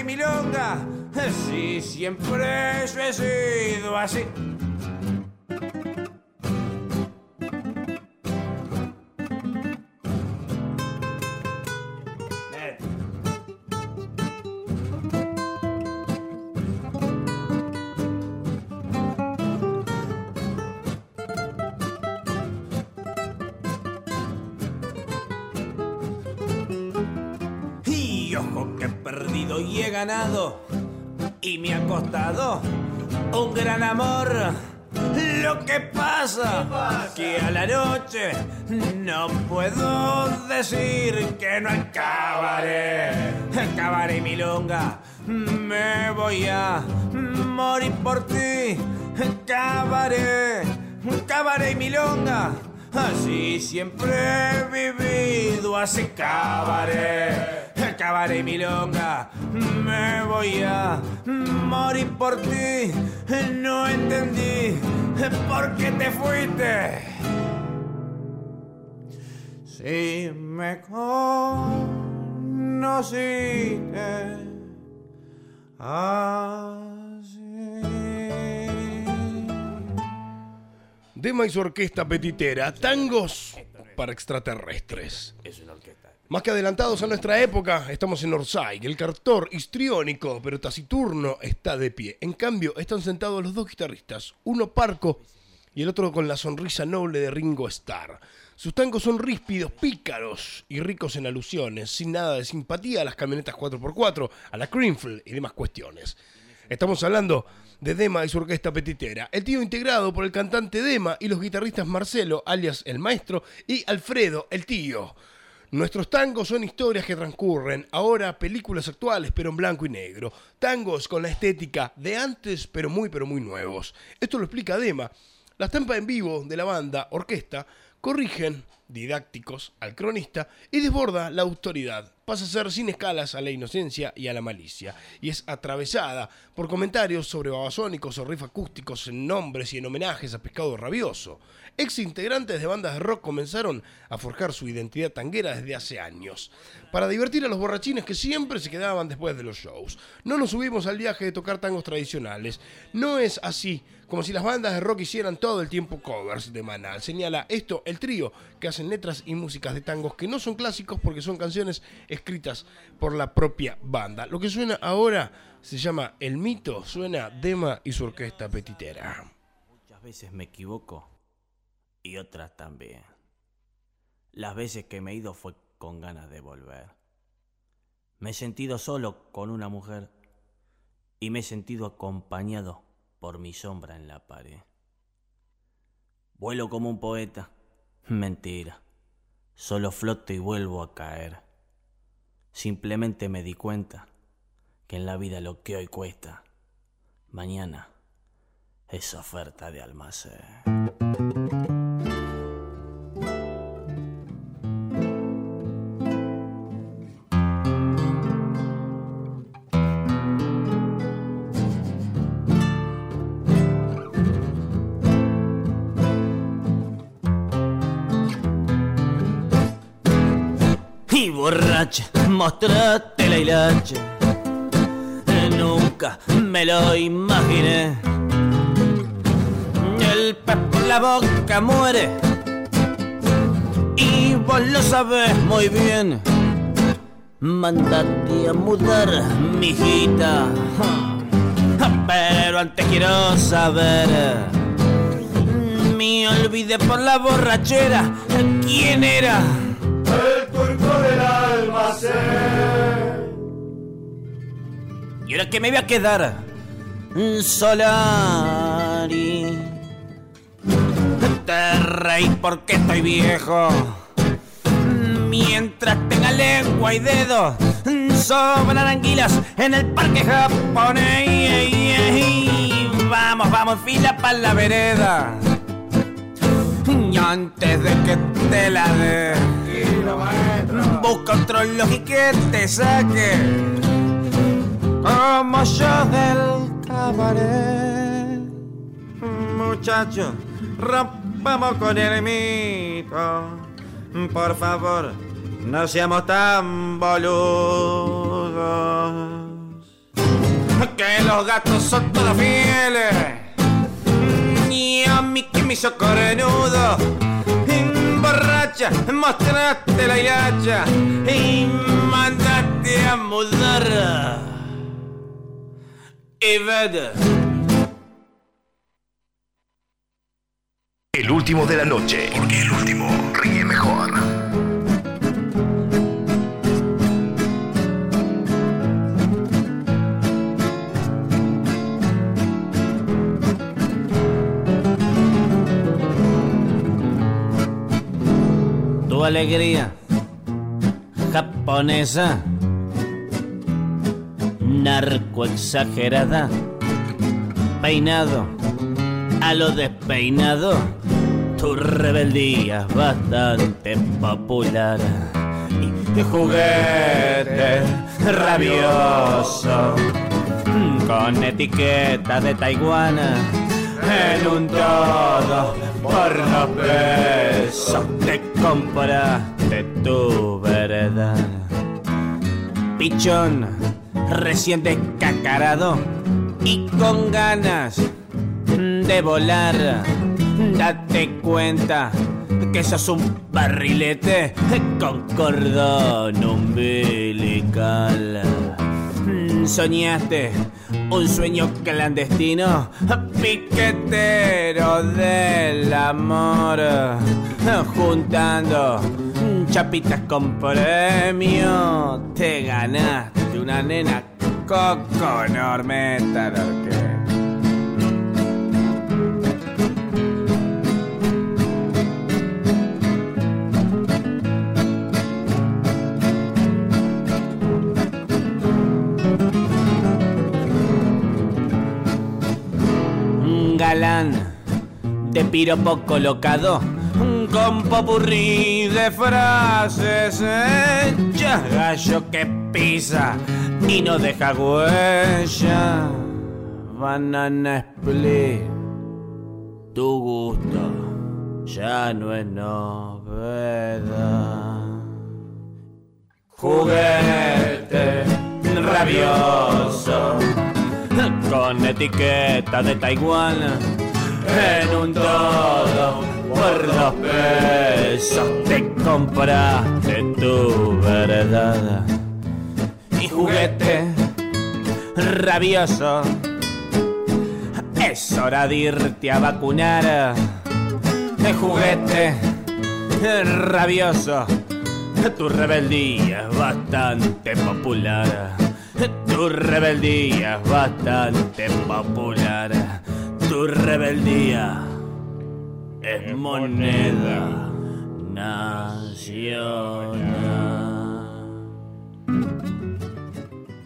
y milonga. Sí, siempre yo he sido así. Ganado. Y me ha costado un gran amor. Lo que pasa que a la noche no puedo decir que no acabaré. Acabaré milonga. Me voy a morir por ti. Cabaret, cabaret y milonga. Así siempre he vivido, así cabaret y milonga. Me voy a morir por ti. No entendí por qué te fuiste. Si me conociste así. Dema y su orquesta petitera, tangos para extraterrestres. Más que adelantados a nuestra época, estamos en Orsay. El cartor histriónico, pero taciturno, está de pie. En cambio, están sentados los dos guitarristas, uno parco y el otro con la sonrisa noble de Ringo Starr. Sus tangos son ríspidos, pícaros y ricos en alusiones, sin nada de simpatía a las camionetas 4x4, a la Creamfield y demás cuestiones. Estamos hablando de Dema y su orquesta petitera. El tío integrado por el cantante Dema y los guitarristas Marcelo, alias el maestro, y Alfredo, el tío. Nuestros tangos son historias que transcurren, ahora películas actuales pero en blanco y negro. Tangos con la estética de antes pero muy pero muy nuevos. Esto lo explica Dema. La estampa en vivo de la banda, orquesta, corrigen, didácticos, al cronista y desborda la autoridad. Pasa a ser sin escalas a la inocencia y a la malicia, y es atravesada por comentarios sobre babasónicos o riff acústicos en nombres y en homenajes a Pescado Rabioso. Ex integrantes de bandas de rock comenzaron a forjar su identidad tanguera desde hace años, para divertir a los borrachines que siempre se quedaban después de los shows. No nos subimos al viaje de tocar tangos tradicionales, no es así como si las bandas de rock hicieran todo el tiempo covers de Manal. Señala esto el trío, que hacen letras y músicas de tangos que no son clásicos porque son canciones escritas por la propia banda. Lo que suena ahora se llama El Mito, suena Dema y su orquesta petitera. Muchas veces me equivoco y otras también. Las veces que me he ido fue con ganas de volver. Me he sentido solo con una mujer y me he sentido acompañado por mi sombra en la pared. Vuelo como un poeta. Mentira. Solo floto y vuelvo a caer. Simplemente me di cuenta que en la vida lo que hoy cuesta, mañana es oferta de almacén. Mostrate la hilacha. Nunca me lo imaginé. El pez por la boca muere. Y vos lo sabes muy bien. Mandate a mudar, mijita. Pero antes quiero saber. Me olvidé por la borrachera. ¿Quién era? ¿Y ahora que me voy a quedar? Solari. Te reí porque estoy viejo. Mientras tenga lengua y dedo, sobran anguilas en el parque japonés. Vamos, vamos, fila para la vereda. Y antes de que te la dé, busca otro logi que te saque. Como yo del cabaret. Muchachos, rompamos con el mito. Por favor, no seamos tan boludos. Que los gatos son todos fieles. Y a mí que me hizo cornudo. Mostraste la hilacha y mandate a mudar. Vete. El último de la noche. Porque el último ríe mejor. Alegría japonesa, narco exagerada, peinado a lo despeinado, tu rebeldía bastante popular. Y juguete rabioso, con etiqueta de Taiwán, en un todo por los besos te compraste tu verdad. Pichón, recién descacarado y con ganas de volar. Date cuenta que sos un barrilete con cordón umbilical. Soñaste un sueño clandestino, piquetero del amor, juntando chapitas con premio. Te ganaste una nena coco enorme, de piropo colocado con popurrí de frases hechas gallo que pisa y no deja huella. Banana split. Tu gusto ya no es novedad. Juguete rabioso con etiqueta de Taiwán en un todo por dos pesos te compraste tu verdad. Y juguete rabioso es hora de irte a vacunar. De juguete rabioso tu rebeldía es bastante popular tu rebeldía es bastante popular. Tu rebeldía es moneda nacional.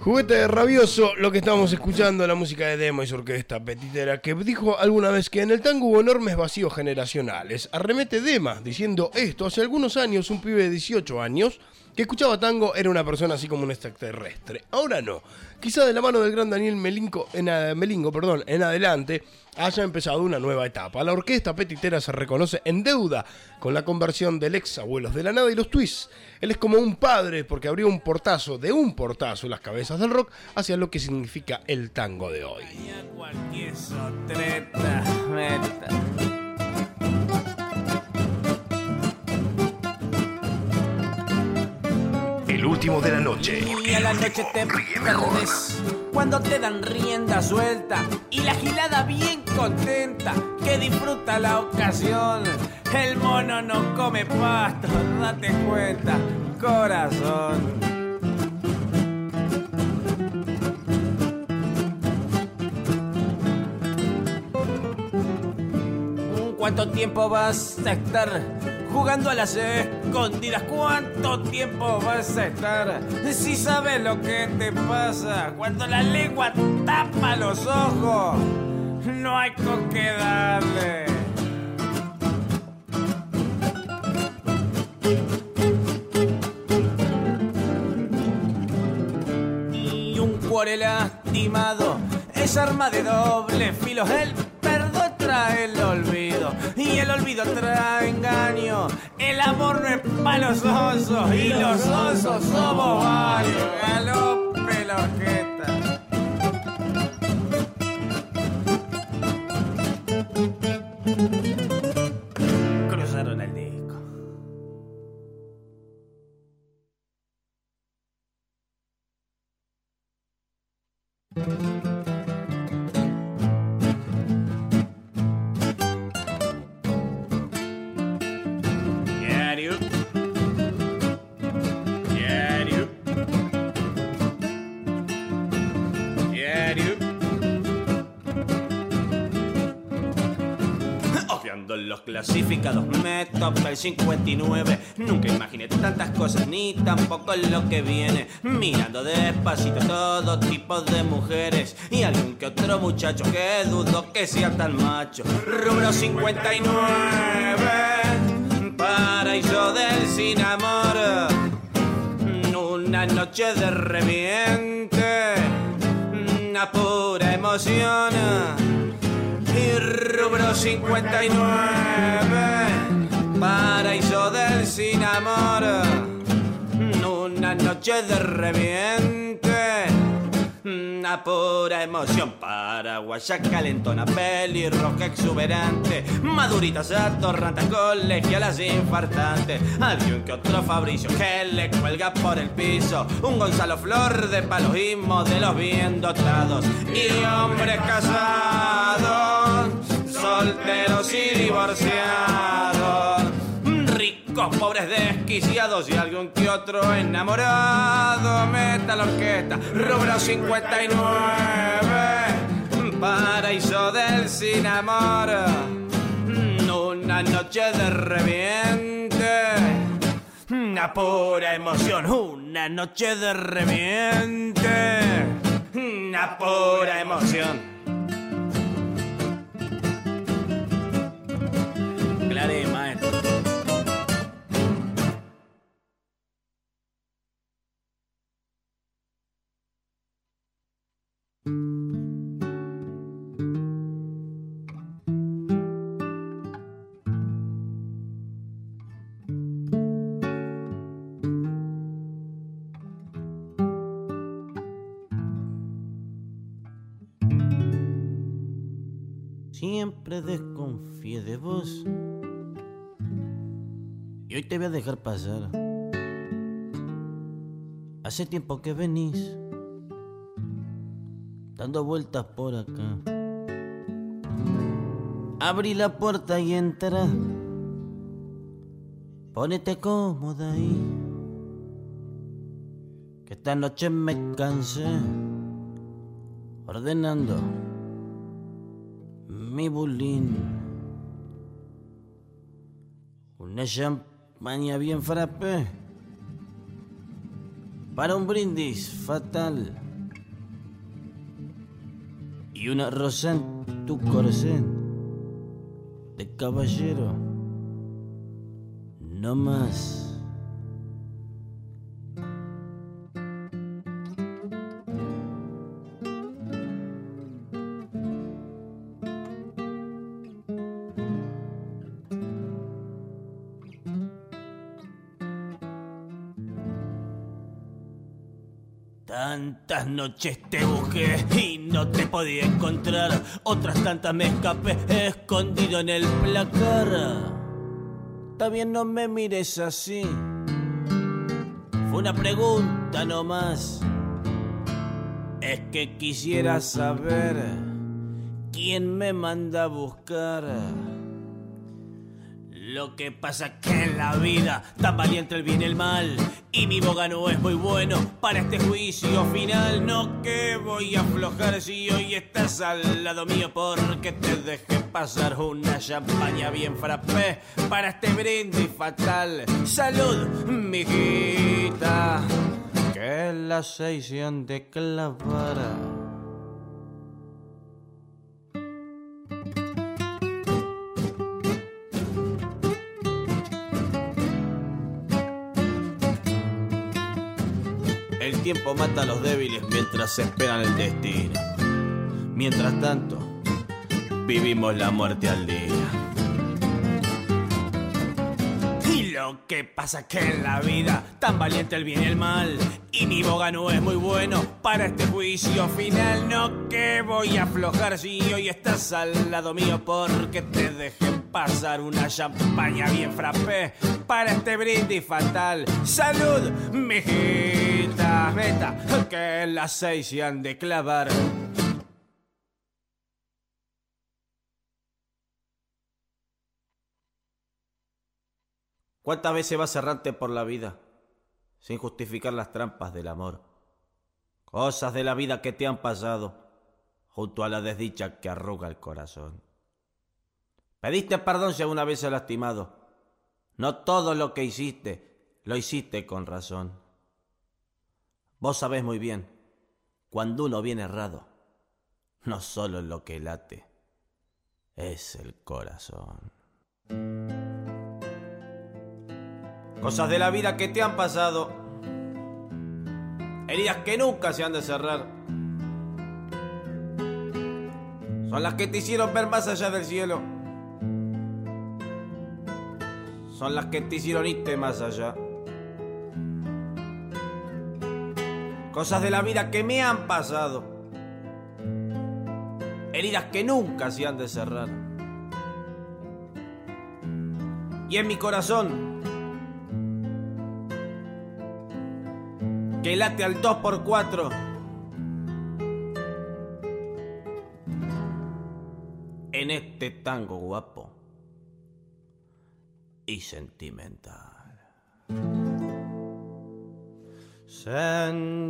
Juguete rabioso, lo que estábamos escuchando, la música de Demo y su orquesta petitera, que dijo alguna vez que en el tango hubo enormes vacíos generacionales. Arremete Dema diciendo esto hace algunos años, un pibe de 18 años que escuchaba tango era una persona así como un extraterrestre. Ahora no. Quizá de la mano del gran Daniel Melingo, en, adelante haya empezado una nueva etapa. La orquesta petitera se reconoce en deuda con la conversión del ex Abuelos de la Nada y los Twists. Él es como un padre porque abrió un portazo de un portazo las cabezas del rock hacia lo que significa el tango de hoy. El último de la noche. Y a la noche te perdes cuando te dan rienda suelta y la gilada bien contenta que disfruta la ocasión. El mono no come pasto, date cuenta, corazón. ¿Cuánto tiempo vas a estar jugando a las escondidas? ¿Cuánto tiempo vas a estar? Si sabes lo que te pasa cuando la lengua tapa los ojos, no hay con qué darle. Y un cuore lastimado es arma de doble filo. El trae el olvido y el olvido trae engaño. El amor no es para los osos y los osos somos varios. Galope la orquesta. Clasificados me toca el 59 Nunca imaginé tantas cosas ni tampoco lo que viene. Mirando despacito todo tipo de mujeres. Y algún que otro muchacho que dudo que sea tan macho. Rubro 59 Paraíso del sin amor. Una noche de reviente Una pura emoción rubro 59 Paraíso del sin amor. Una noche de reviente Una pura emoción Paraguaya calentona Pelirroja exuberante Maduritas atorrantes Colegialas infartantes. Alguien que otro Fabricio Que le cuelga por el piso. Un Gonzalo Flor de palos Y modelos bien dotados. Y hombres casados Solteros y divorciados Ricos, pobres, desquiciados y algún que otro enamorado. Meta la orquesta, rubro 59, paraíso del sin amor. Una noche de reviente, una pura emoción. Una noche de reviente, una pura emoción. Claré, maestro. Siempre desconfié de vos. Y hoy te voy a dejar pasar. Hace tiempo que venís dando vueltas por acá. Abrí la puerta y entra. Ponete cómoda ahí. Que esta noche me cansé ordenando mi bulín. Una champaña bien frappé para un brindis fatal. Y una rosa en tu corazón de caballero. No más. Noches te busqué y no te podía encontrar. Otras tantas me escapé escondido en el placar. Bien, no me mires así. Fue una pregunta nomás. Es que quisiera saber quién me manda a buscar. Lo que pasa que en la vida tan valiente el bien y el mal y mi boga no es muy bueno para este juicio final. No que voy a aflojar si hoy estás al lado mío porque te dejé pasar una champaña bien frappé para este brindis fatal. Salud, mijita, que la seis se han de clavar. Tiempo mata a los débiles mientras esperan el destino. Mientras tanto, vivimos la muerte al día. Que pasa que en la vida tan valiente el bien y el mal. Y mi boga no es muy bueno para este juicio final. No que voy a aflojar si hoy estás al lado mío porque te dejé pasar una champaña bien frappé para este brindis fatal. Salud, mijita, meta, que las seis se han de clavar. ¿Cuántas veces vas errante por la vida sin justificar las trampas del amor? Cosas de la vida que te han pasado junto a la desdicha que arruga el corazón. Pediste perdón si alguna vez he lastimado. No todo lo que hiciste lo hiciste con razón. Vos sabés muy bien, cuando uno viene errado, no solo lo que late, es el corazón. Cosas de la vida que te han pasado. Heridas que nunca se han de cerrar. Son las que te hicieron ver más allá del cielo. Son las que te hicieron irte más allá. Cosas de la vida que me han pasado. Heridas que nunca se han de cerrar. Y en mi corazón que late al 2x4. En este tango guapo y sentimental. Sentimental.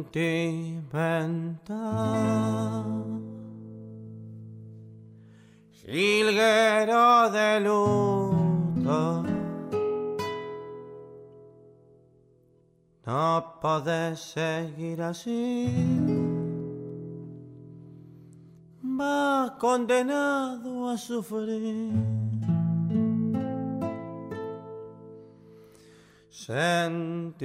Jilguero de luto. No podés seguir así. Va condenado a sufrir. Sentimental.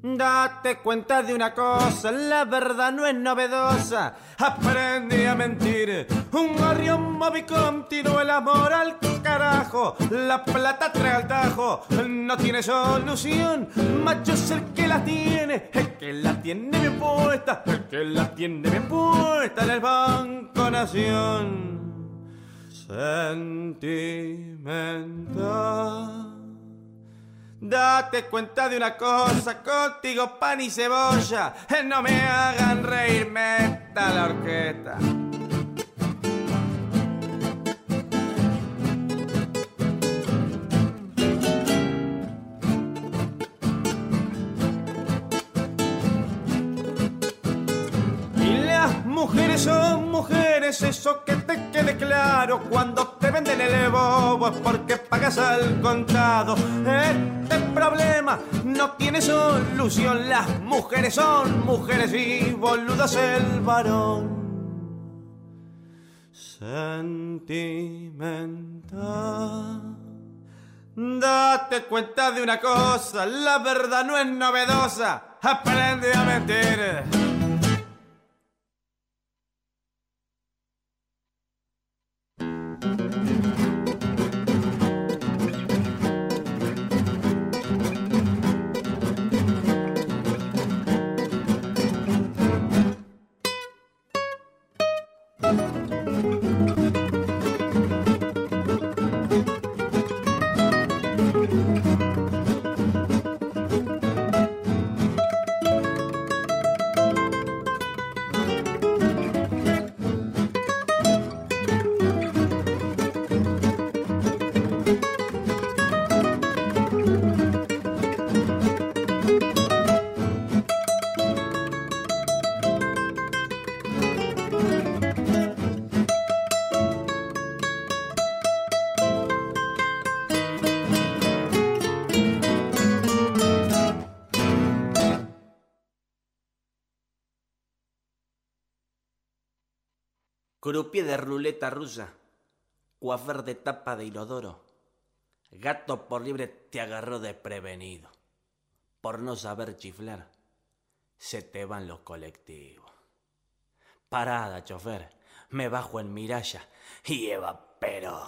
Date cuenta de una cosa, la verdad no es novedosa. Aprendí a mentir. Un barrio móvil continuo el amor al carajo. La plata trae al tajo, no tiene solución. Macho es el que la tiene, el que la tiene bien puesta, el que la tiene bien puesta en el Banco Nación. Sentimental. Date cuenta de una cosa, contigo pan y cebolla, no me hagan reír, meta la orquesta. Y las mujeres son mujeres, eso que te quede claro. Cuando el bobo porque pagas al contado. Este problema no tiene solución. Las mujeres son mujeres y boludas el varón. Sentimental. Date cuenta de una cosa, la verdad no es novedosa. Aprende a mentir. Croupier de ruleta rusa, coafer de tapa de inodoro, gato por libre te agarró desprevenido. Por no saber chiflar, se te van los colectivos. Parada, chofer. Me bajo en Miraya y evapero.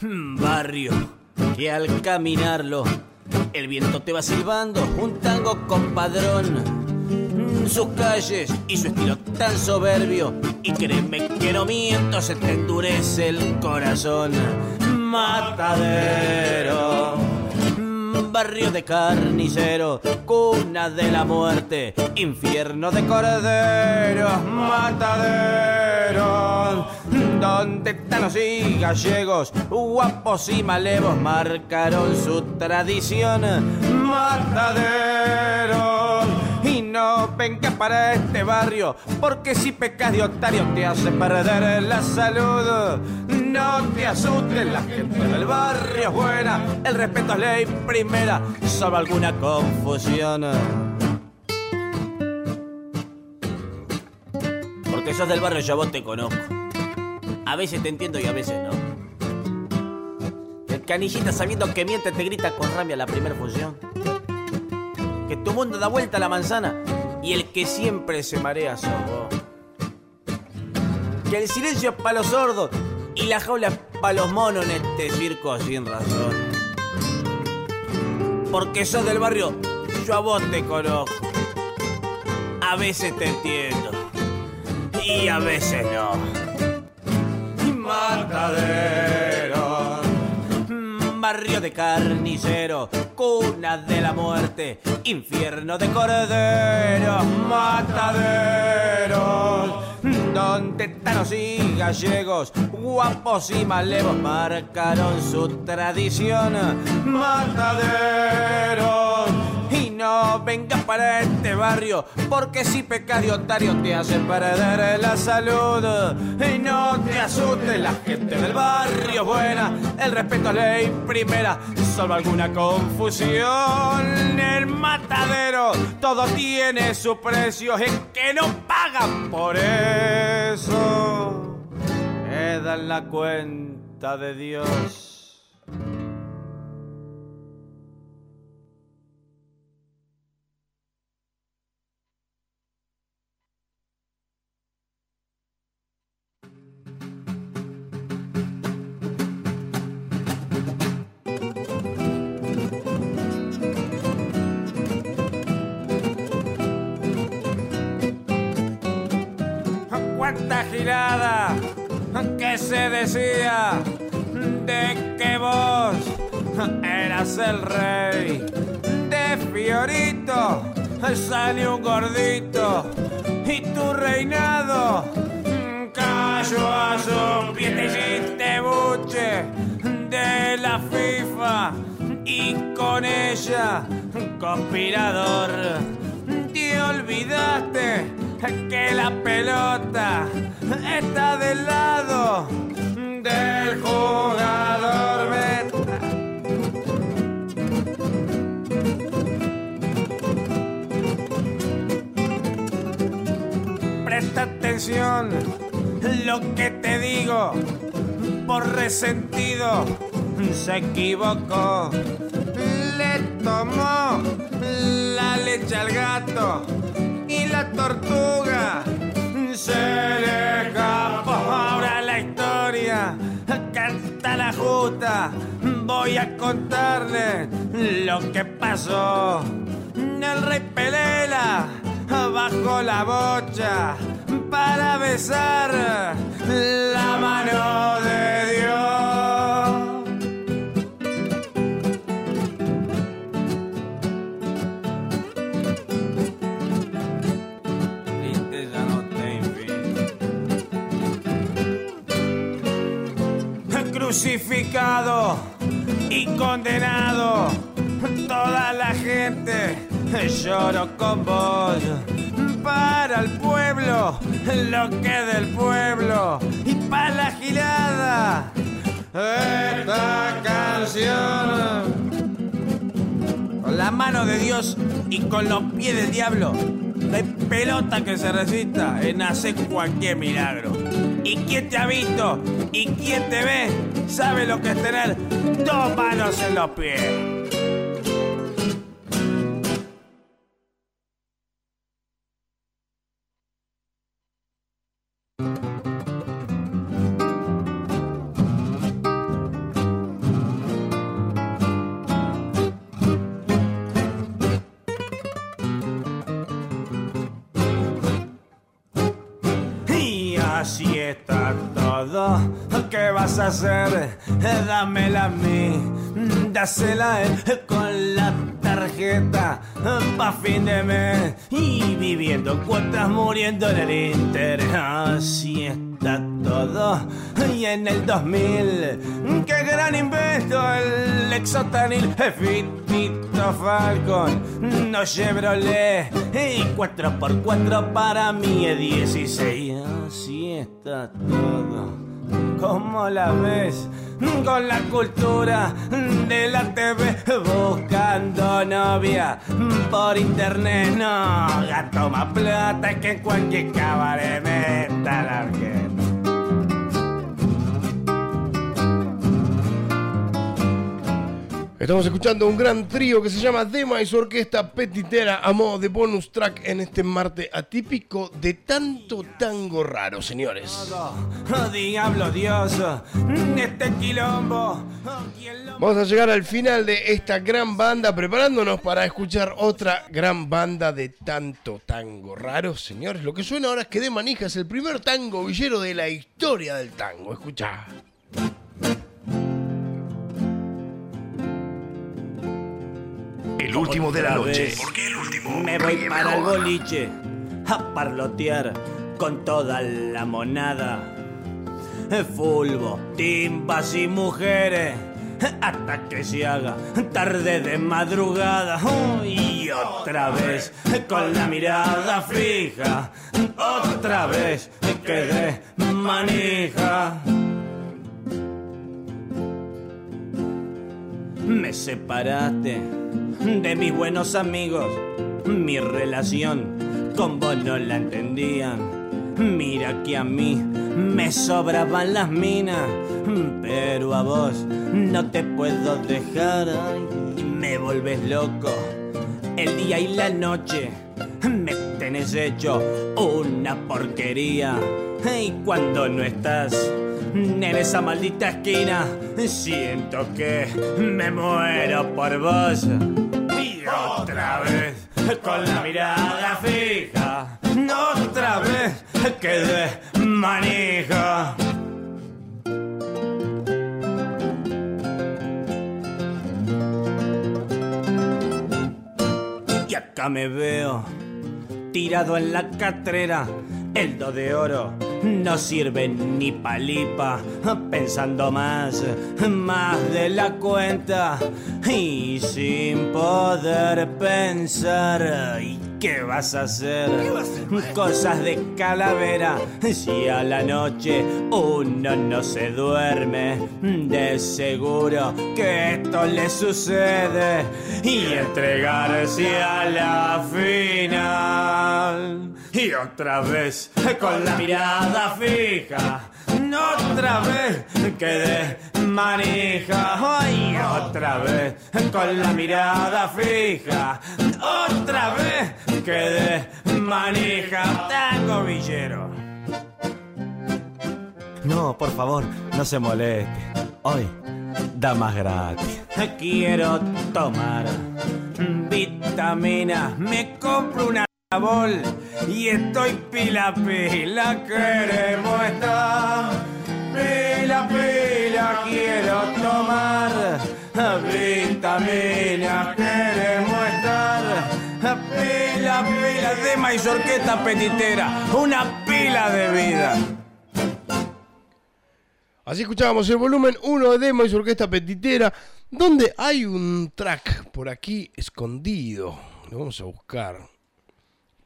Mm, Barrio que al caminarlo el viento te va silbando un tango compadrón. Mm, Sus calles y su estilo tan soberbio y créeme que no miento se te endurece el corazón. Matadero. Mm, Barrio de carnicero, cuna de la muerte, infierno de corderos, mataderos, donde tanos y gallegos, guapos y malevos marcaron su tradición, mataderos. Y no vengas para este barrio, porque si pecas de otario te hace perder la salud. No te asustes, la gente del barrio es buena, el respeto es ley primera, salvo alguna confusión. Porque sos del barrio, yo vos te conozco. A veces te entiendo y a veces no. El canillita sabiendo que miente te grita con rabia la primera función. Que tu mundo da vuelta a la manzana y el que siempre se marea sos vos. Que el silencio es para los sordos y la jaula es para los monos en este circo sin razón. Porque sos del barrio, yo a vos te conozco. A veces te entiendo y a veces no. Matadero. Mm, Barrio de carnicero, cuna de la muerte, infierno de corderos, mataderos, donde tanos y gallegos, guapos y malevos marcaron su tradición, mataderos. No para este barrio, porque si pecas de otario te hace perder la salud. Y no te asustes, la gente del barrio es buena, el respeto es ley primera, solo alguna confusión. El matadero, todo tiene su precio, es que no pagan por eso. Que dan la cuenta de Dios. Eras el rey. De Fiorito salió un gordito y tu reinado cayó a su pie. Te buche de la FIFA y con ella conspirador. Te olvidaste que la pelota está del lado del jugador. Lo que te digo, por resentido se equivocó. Le tomó la leche al gato y la tortuga se le escapó. Ahora la historia canta la justa. Voy a contarle lo que pasó. El rey Pelela bajó la bocha para besar la mano de Dios. Tem fin. Crucificado y condenado, toda la gente lloro con vos. Para el pueblo, lo que del pueblo, y para la gilada, esta canción. Con la mano de Dios y con los pies del diablo, no hay pelota que se resista en hacer cualquier milagro. ¿Y quién te ha visto? ¿Y quién te ve? Sabe lo que es tener dos manos en los pies. ¿Qué vas a hacer? Dámela a mí. Dásela a él con la tarjeta pa' fin de mes. Y viviendo cuotas, muriendo en el interés. Así está todo. Y en el 2000, qué gran invento el exotanil. Fitito Falcon, no Chevrolet. Y 4x4 para mí es 16. Así está todo. ¿Cómo la ves? Con la cultura de la TV buscando novia por internet. No, gato más plata que en cualquier cabaret meta la orquesta. Estamos escuchando un gran trío que se llama Dema y su orquesta petitera a modo de bonus track en este martes atípico de tanto tango raro, señores. Diablo Dios, este quilombo. Vamos a llegar al final de esta gran banda preparándonos para escuchar otra gran banda de tanto tango raro, señores. Lo que suena ahora es que De Manija es el primer tango villero de la historia del tango. Escucha. El último de la noche. vez ¿Por qué el último? Me voy Ríe para el boliche a parlotear con toda la monada. Fulbo, timbas y mujeres. Hasta que se haga tarde de madrugada. Y otra vez con la mirada fija. Otra vez quedé manija. Me separaste de mis buenos amigos. Mi relación con vos no la entendían. Mira que a mí me sobraban las minas, pero a vos no te puedo dejar. Ay, me volves loco el día y la noche. Me tenés hecho una porquería. Y cuando no estás en esa maldita esquina, siento que me muero por vos. Otra vez con la mirada fija, otra vez quedé manija. Y acá me veo tirado en la catrera. El do de oro no sirve ni palipa, pensando más, más de la cuenta y sin poder pensar. ¿Y qué vas a hacer? Cosas de calavera, si a la noche uno no se duerme, de seguro que esto le sucede y entregarse a la final. Y otra vez con la mirada fija, otra vez quedé manija. Ay, otra vez con la mirada fija, otra vez quedé manija. Tango villero. No, por favor, no se moleste. Hoy da más gratis. Quiero tomar vitaminas. Me compro una y estoy pila pila. Queremos estar pila pila. Quiero tomar vitaminas. Queremos estar pila pila de maíz orquesta petitera. Una pila de vida. Así escuchábamos el volumen 1 de orquesta petitera, donde hay un track por aquí escondido. Lo vamos a buscar.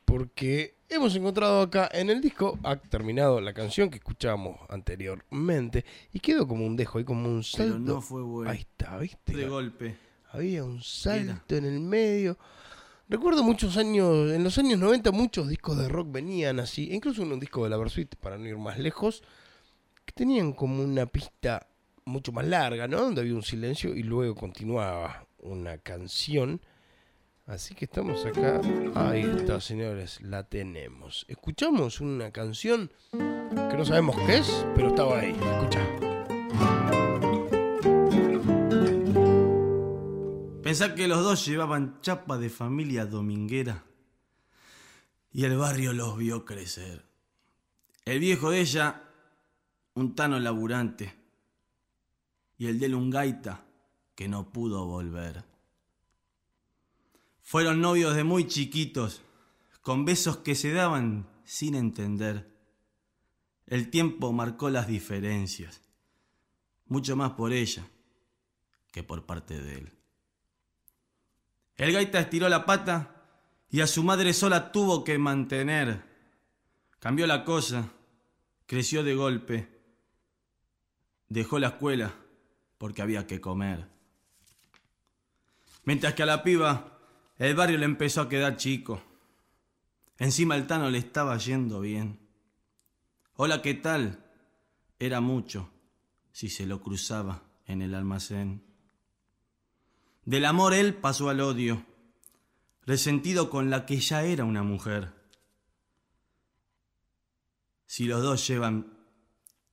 Porque hemos encontrado acá en el disco, ha terminado la canción que escuchábamos anteriormente, y quedó como un dejo, ahí como un salto. Pero no fue bueno. Ahí está, ¿viste? De golpe. Había un salto en el medio. Recuerdo muchos años, en los años 90 muchos discos de rock venían así, incluso un disco de la Versuit, para no ir más lejos, que tenían como una pista mucho más larga, ¿no? Donde había un silencio y luego continuaba una canción. Así que estamos acá. Ahí está, señores, la tenemos. Escuchamos una canción que no sabemos qué es, pero estaba ahí. Escucha. Pensá que los dos llevaban chapa de familia dominguera y el barrio los vio crecer. El viejo de ella, un tano laburante. Y el de él un gaita que no pudo volver. Fueron novios de muy chiquitos, con besos que se daban sin entender. El tiempo marcó las diferencias, mucho más por ella que por parte de él. El gaita estiró la pata y a su madre sola tuvo que mantener. Cambió la cosa, creció de golpe, dejó la escuela porque había que comer. Mientras que a la piba el barrio le empezó a quedar chico. Encima el Tano le estaba yendo bien. Hola, ¿qué tal? Era mucho si se lo cruzaba en el almacén. Del amor él pasó al odio, resentido con la que ya era una mujer. Si los dos llevan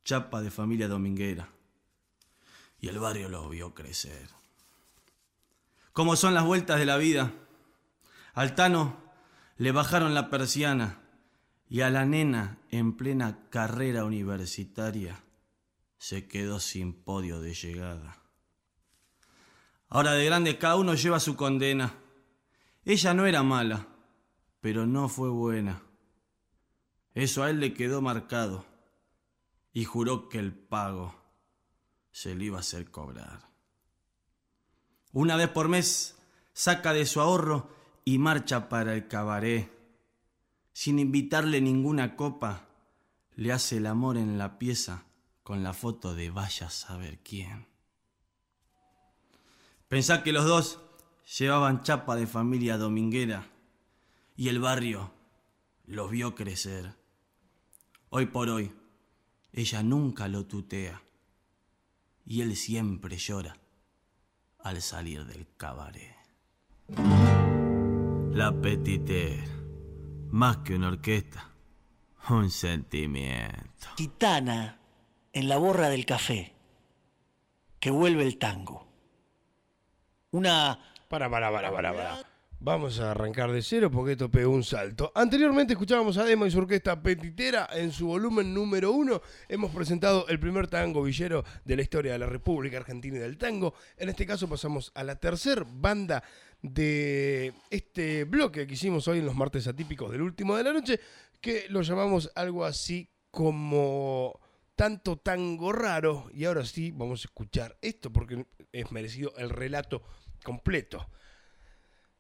chapa de familia dominguera y el barrio lo vio crecer. Como son las vueltas de la vida. Al Tano le bajaron la persiana y a la nena en plena carrera universitaria se quedó sin podio de llegada. Ahora de grande cada uno lleva su condena. Ella no era mala, pero no fue buena. Eso a él le quedó marcado y juró que el pago se le iba a hacer cobrar. Una vez por mes saca de su ahorro y marcha para el cabaret. Sin invitarle ninguna copa, le hace el amor en la pieza con la foto de vaya a saber quién. Pensá que los dos llevaban chapa de familia dominguera y el barrio los vio crecer. Hoy por hoy, ella nunca lo tutea y él siempre llora al salir del cabaret. La petite, más que una orquesta, un sentimiento. Gitana en la borra del café, que vuelve el tango. Una... Para, para, para, para, para. Vamos a arrancar de cero porque esto pegó un salto. Anteriormente escuchábamos a Demo y su orquesta Petitera en su volumen número uno. Hemos presentado el primer tango villero de la historia de la República Argentina y del tango. En este caso pasamos a la tercer banda de este bloque que hicimos hoy en los martes atípicos del último de la noche, que lo llamamos algo así como tanto tango raro. Y ahora sí vamos a escuchar esto porque es merecido el relato completo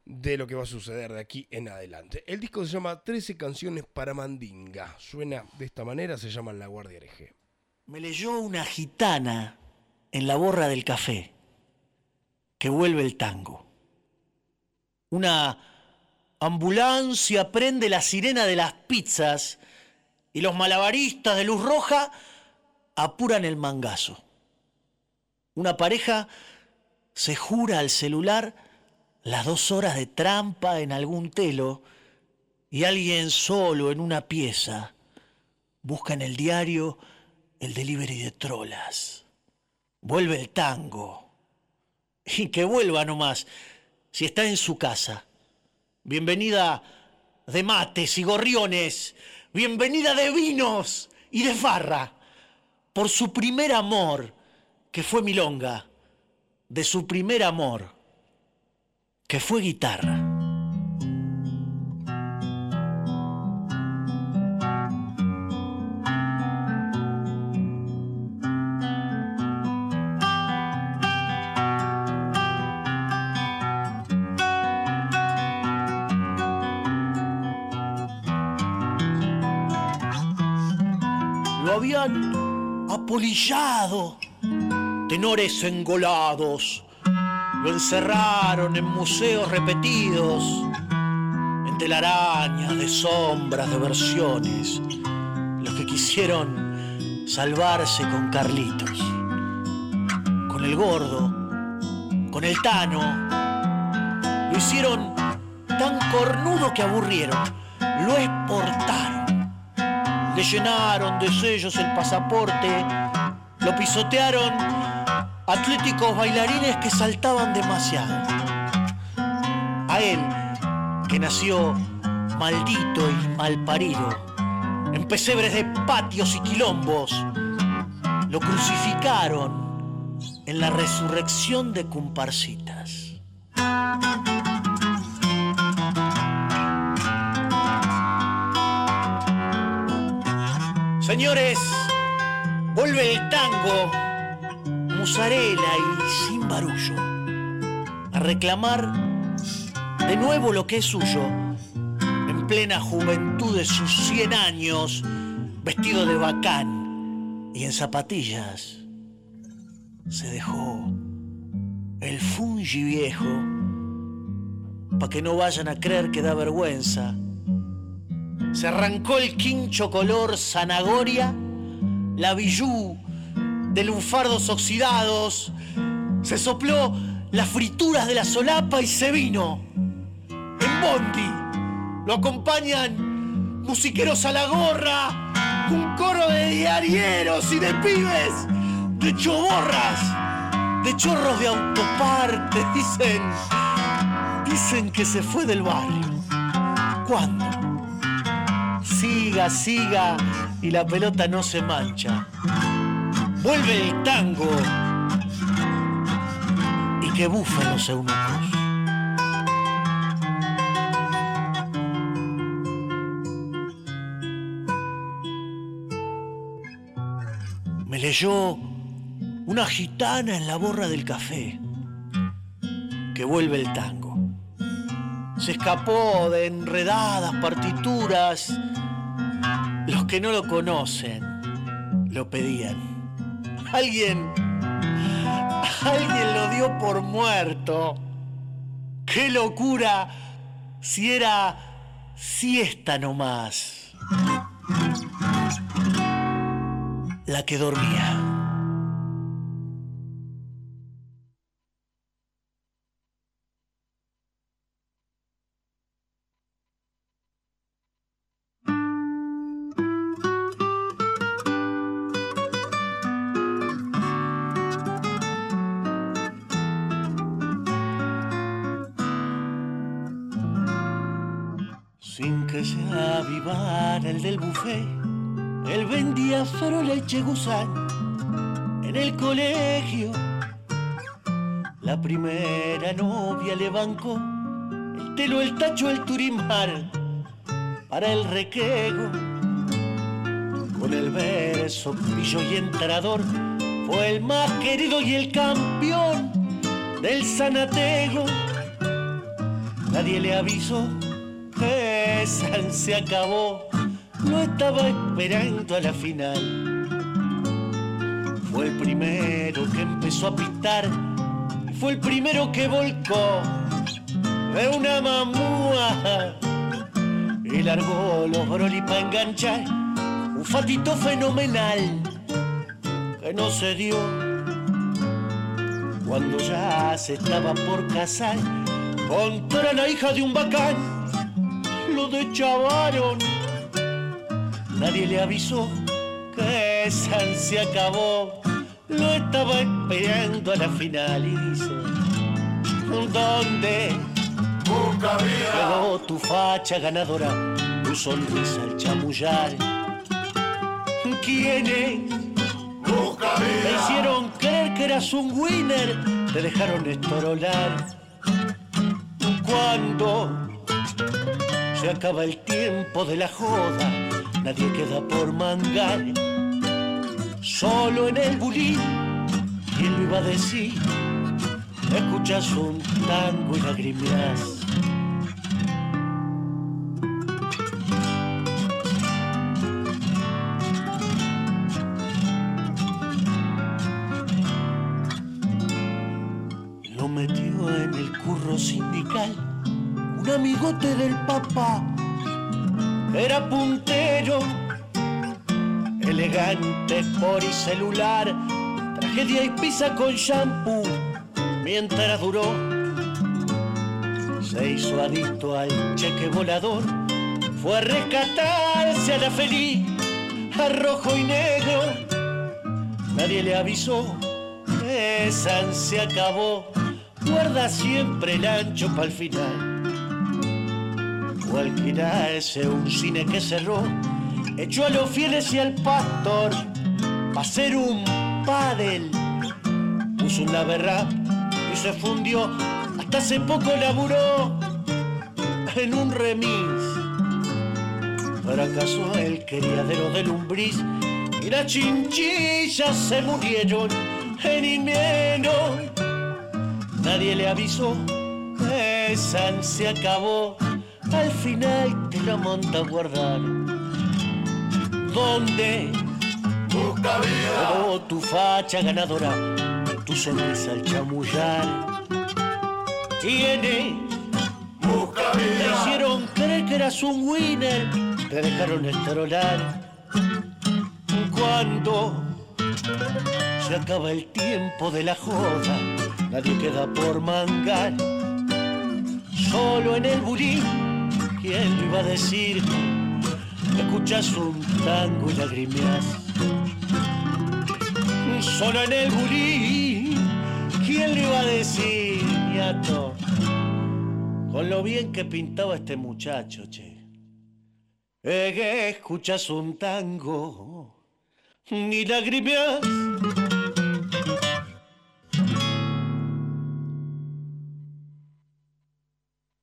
de lo que va a suceder de aquí en adelante. El disco se llama 13 canciones para Mandinga. Suena de esta manera, se llama La Guardia Hereje. Me leyó una gitana en la borra del café, que vuelve el tango. Una ambulancia prende la sirena de las pizzas y los malabaristas de luz roja apuran el mangazo. Una pareja se jura al celular las dos horas de trampa en algún telo y alguien solo en una pieza busca en el diario el delivery de trolas. Vuelve el tango. Y que vuelva nomás, si está en su casa. Bienvenida de mates y gorriones. Bienvenida de vinos y de farra. Por su primer amor, que fue milonga de su primer amor, que fue guitarra. Habían apolillado tenores engolados. Lo encerraron en museos repetidos, en telarañas de sombras, de versiones, los que quisieron salvarse con Carlitos, con el gordo, con el Tano. Lo hicieron tan cornudo que aburrieron, lo exportaron, le llenaron de sellos el pasaporte, lo pisotearon atléticos bailarines que saltaban demasiado. A él, que nació maldito y malparido, en pesebres de patios y quilombos, lo crucificaron en la resurrección de Cumparcitas. Señores, vuelve el tango, musarela y sin barullo, a reclamar de nuevo lo que es suyo, en plena juventud de sus 100 años, vestido de bacán y en zapatillas, se dejó el fungi viejo, para que no vayan a creer que da vergüenza. Se arrancó el quincho color zanahoria, la billú de lunfardos oxidados, se sopló las frituras de la solapa y se vino. En Bondi lo acompañan musiqueros a la gorra, un coro de diarieros y de pibes, de choborras, de chorros de autoparte, dicen, dicen que se fue del barrio. ¿Cuándo? Siga, siga y la pelota no se mancha. Vuelve el tango y que bufen los eunucos. Me leyó una gitana en la borra del café que vuelve el tango. Se escapó de enredadas partituras. Que no lo conocen lo pedían. Alguien, alguien lo dio por muerto. ¡Qué locura! Si era siesta nomás. La que dormía. Leche gusán en el colegio. La primera novia le bancó el telo, el tacho, el turimar para el requego. Con el verso pillo y entrador fue el más querido y el campeón del sanatego. Nadie le avisó que San se acabó, no estaba esperando a la final. Fue el primero que empezó a pitar, y fue el primero que volcó de una mamúa y largó los brolis para enganchar un fatito fenomenal que no se dio cuando ya se estaba por casar contra la hija de un bacán lo deschavaron. Nadie le avisó que San se acabó. Lo estaba esperando a la final y dice: ¿Dónde? Vida. Quedó tu facha ganadora, tu sonrisa al chamullar. ¿Quiénes? Busca Te hicieron creer que eras un winner, te dejaron estorolar. Cuando se acaba el tiempo de la joda, nadie queda por mangar. Solo en el bulín, ¿quién lo iba a decir? Escuchas un tango y lagrimeas. Lo metió en el curro sindical un amigote del papá. Era puntero, elegante por y celular, tragedia y pizza con shampoo. Mientras duró, se hizo adicto al cheque volador, fue a rescatarse a la feliz, a rojo y negro. Nadie le avisó, esa se acabó, guarda siempre el ancho para el final. Cualquiera ese un cine que cerró echó a los fieles y al pastor pa' hacer un pádel. Puso un laberrap y se fundió. Hasta hace poco laburó en un remis. Fracasó el criadero de lumbriz y las chinchillas se murieron en invierno. Nadie le avisó, esa se acabó. Al final te la manda a guardar. ¿Dónde? Busca vida. Oh, tu facha ganadora, tu sonrisa al chamullar. Tiene. Busca Te hicieron creer que eras un winner, te dejaron estrolar. Cuando se acaba el tiempo de la joda, nadie queda por mangar. Solo en el bulín, ¿quién lo iba a decir? Escuchas un tango y lagrimeas. Solo en el bulín, ¿quién le iba a decir, ñato? Con lo bien que pintaba este muchacho, che. Eh, que escuchas un tango ni lagrimeas.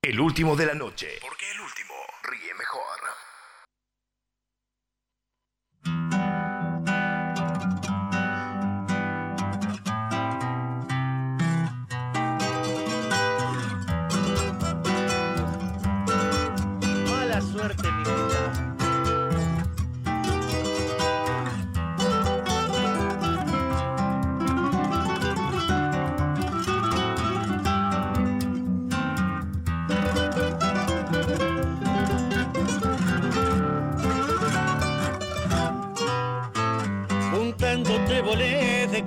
El último de la noche. Porque el último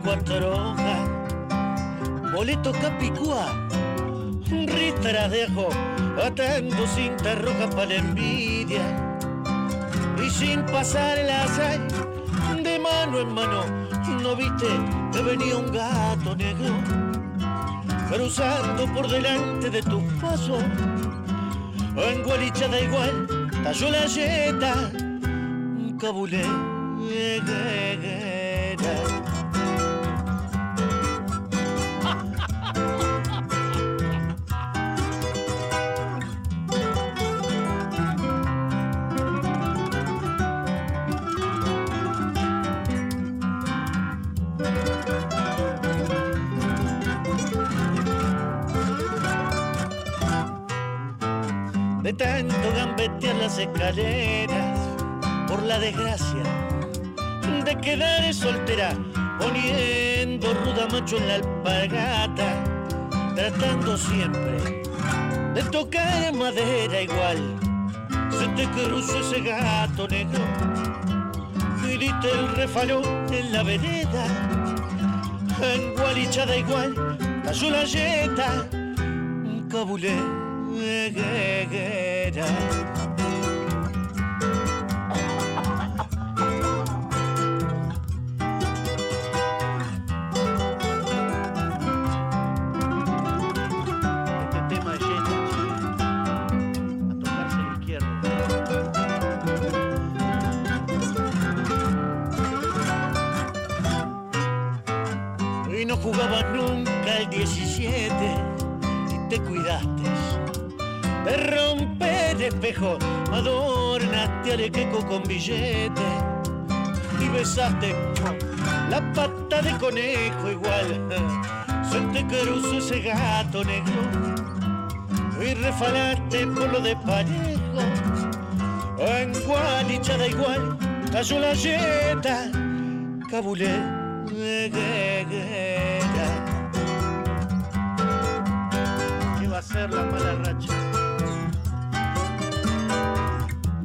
cuatro hojas, boleto capicúa, ristra dejo, atando cinta roja para la envidia, y sin pasar el azar, de mano en mano, no viste que venía un gato negro, cruzando por delante de tus pasos, en gualichada igual, cayó la yeta, cabulé, guerrera. Desgracia de quedar soltera poniendo ruda macho en la alpargata tratando siempre de tocar madera igual se te cruzó ese gato negro diste el refalón en la vereda en gualichada igual cayó la yeta cabulé guerrera. Adornaste al queco con billete y besaste la pata de conejo igual. Se te cruzó ese gato negro y refalaste por lo de parejo. En gualichada igual cayó la yeta, cabulé guerrera. ¿Qué va a ser la mala racha?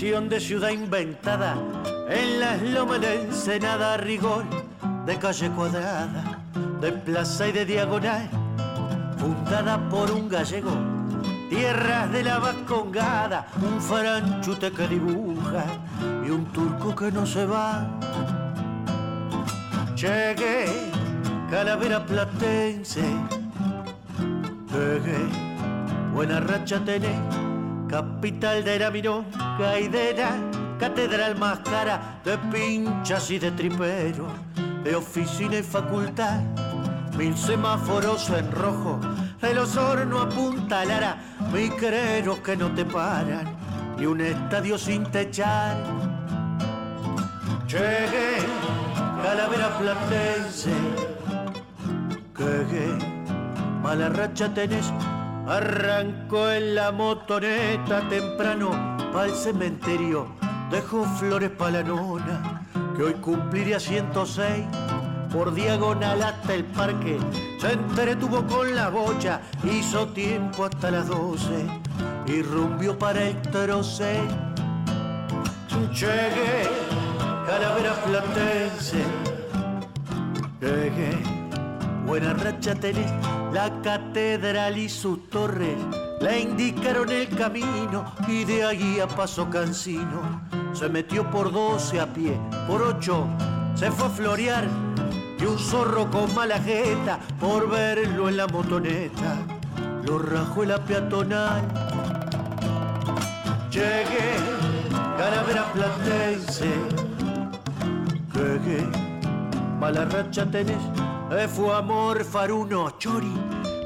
De ciudad inventada en las lomas de Ensenada, rigor de calle cuadrada, de plaza y de diagonal, fundada por un gallego, tierras de la vascongada, un faranchute que dibuja y un turco que no se va. Llegué, calavera platense, llegué, buena racha tenés, capital de de la catedral más cara de pinchas y de tripero, de oficina y facultad, mil semáforos en rojo, de los hornos a punta lara, micreros que no te paran, y un estadio sin techar. Llegué, calavera platense, llegué, mala racha tenés, arrancó en la motoneta temprano pa'l cementerio, dejó flores pa' la nona, que hoy cumpliría 106, por diagonal hasta el parque, se entretuvo con la bocha, hizo tiempo hasta las 12, y rumbió para el troce. Llegué, calavera platense, llegué, buena racha tenés, la catedral y sus torres le indicaron el camino y de allí a paso cansino se metió por 12 a pie, por 8 se fue a florear y un zorro con mala jeta por verlo en la motoneta lo rajó la peatonal. Llegué, calavera platense, llegué, mala racha tenés, fue amor faruno chori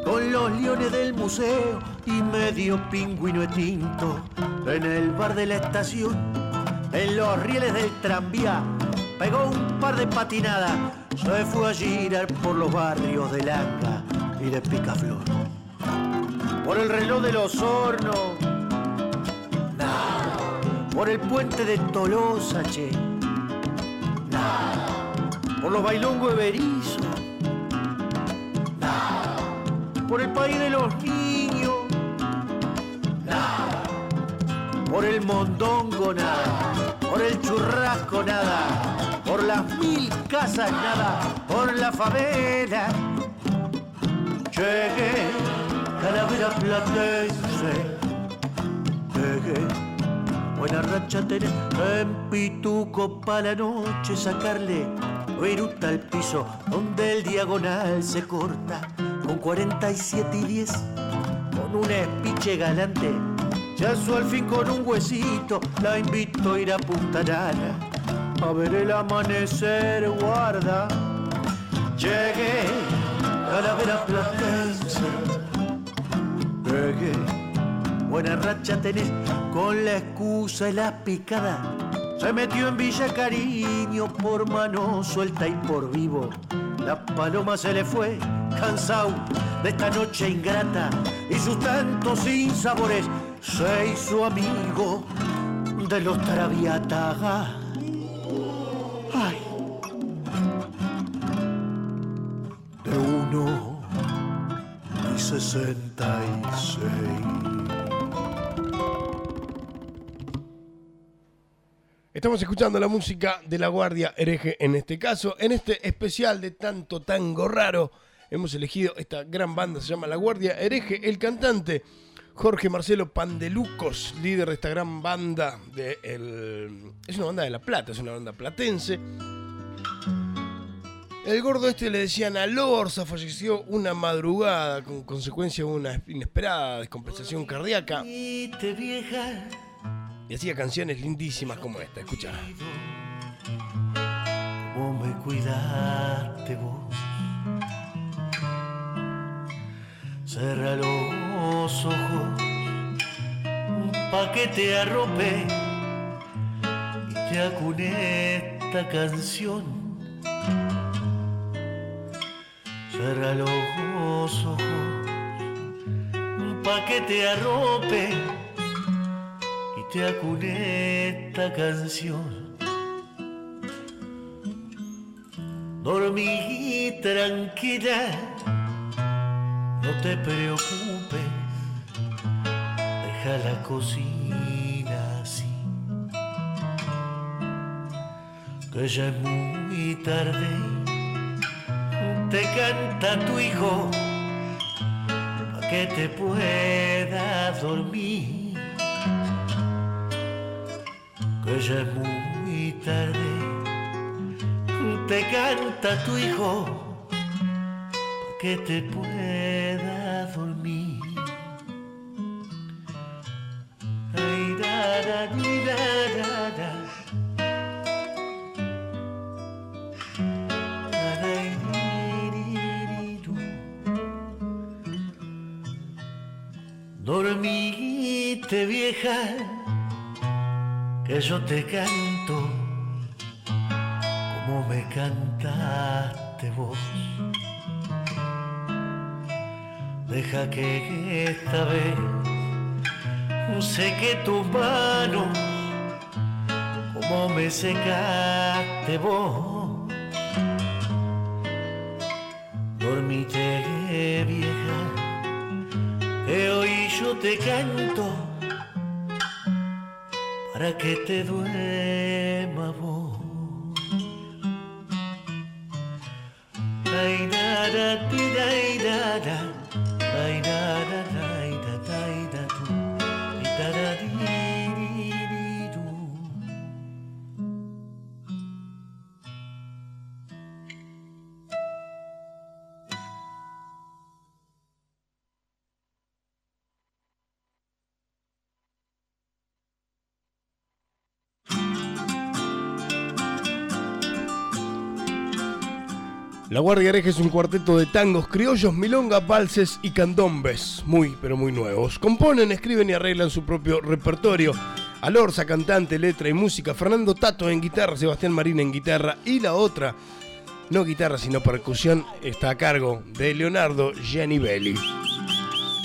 con los leones del museo y medio pingüino de tinto en el bar de la estación, en los rieles del tranvía, pegó un par de patinadas, se fue a girar por los barrios de Langa y de Picaflor. Por el reloj de los hornos. Por el puente de Tolosa, che. Por los bailongos de Por el país de los niños, nada. Por el mondongo, nada. Por el churrasco, nada. Por las mil casas, nada. Por la favela. Llegué, calavera platense. Llegué, buena racha tenés. En pituco pa' la noche sacarle viruta al piso donde el diagonal se corta con 47 y 10 con un espiche galante. Ya su al fin con un huesito la invito a ir a Punta Lara a ver el amanecer guarda. Llegué calavera platense. Llegué buena racha tenés con la excusa y la picada se metió en Villa Cariño por mano suelta y por vivo. La paloma se le fue, cansado de esta noche ingrata y sus tantos sinsabores se hizo amigo de los traviatas. Ay, de uno y sesenta y seis. Estamos escuchando la música de la Guardia Hereje en este caso. En este especial de tanto tango raro, hemos elegido esta gran banda, se llama La Guardia Hereje. El cantante Jorge Marcelo Pandelucos, líder de esta gran banda. De. Es una banda de La Plata, es una banda platense. El gordo este le decían a Lorza, falleció una madrugada con consecuencia de una inesperada descompensación cardíaca. Y hacía canciones lindísimas como esta, escucha. Cómo me cuidaste vos. Cerra los ojos pa' que te arrope y te acuné esta canción. Cerra los ojos pa' que te arrope y te esta canción. Dormí tranquila, no te preocupes, deja la cocina así. que ya es muy tarde. Te canta tu hijo para que te puedas dormir. Que ya es muy tarde. Te canta tu hijo que te puedas dormir. Ay, da, da, da, da, da. Dormite vieja, que yo te canto como me cantaste vos. Deja que esta vez seque tus manos como me secaste vos. Dormite vieja, que hoy yo te canto para que te duerma vos. Ay, da, ti, da. La Guardia Hereje es un cuarteto de tangos criollos, milonga, valses y candombes, muy pero muy nuevos. Componen, escriben y arreglan su propio repertorio. Alorza, cantante, letra y música. Fernando Tato en guitarra, Sebastián Marín en guitarra y la otra, no guitarra sino percusión, está a cargo de Leonardo Gianibelli.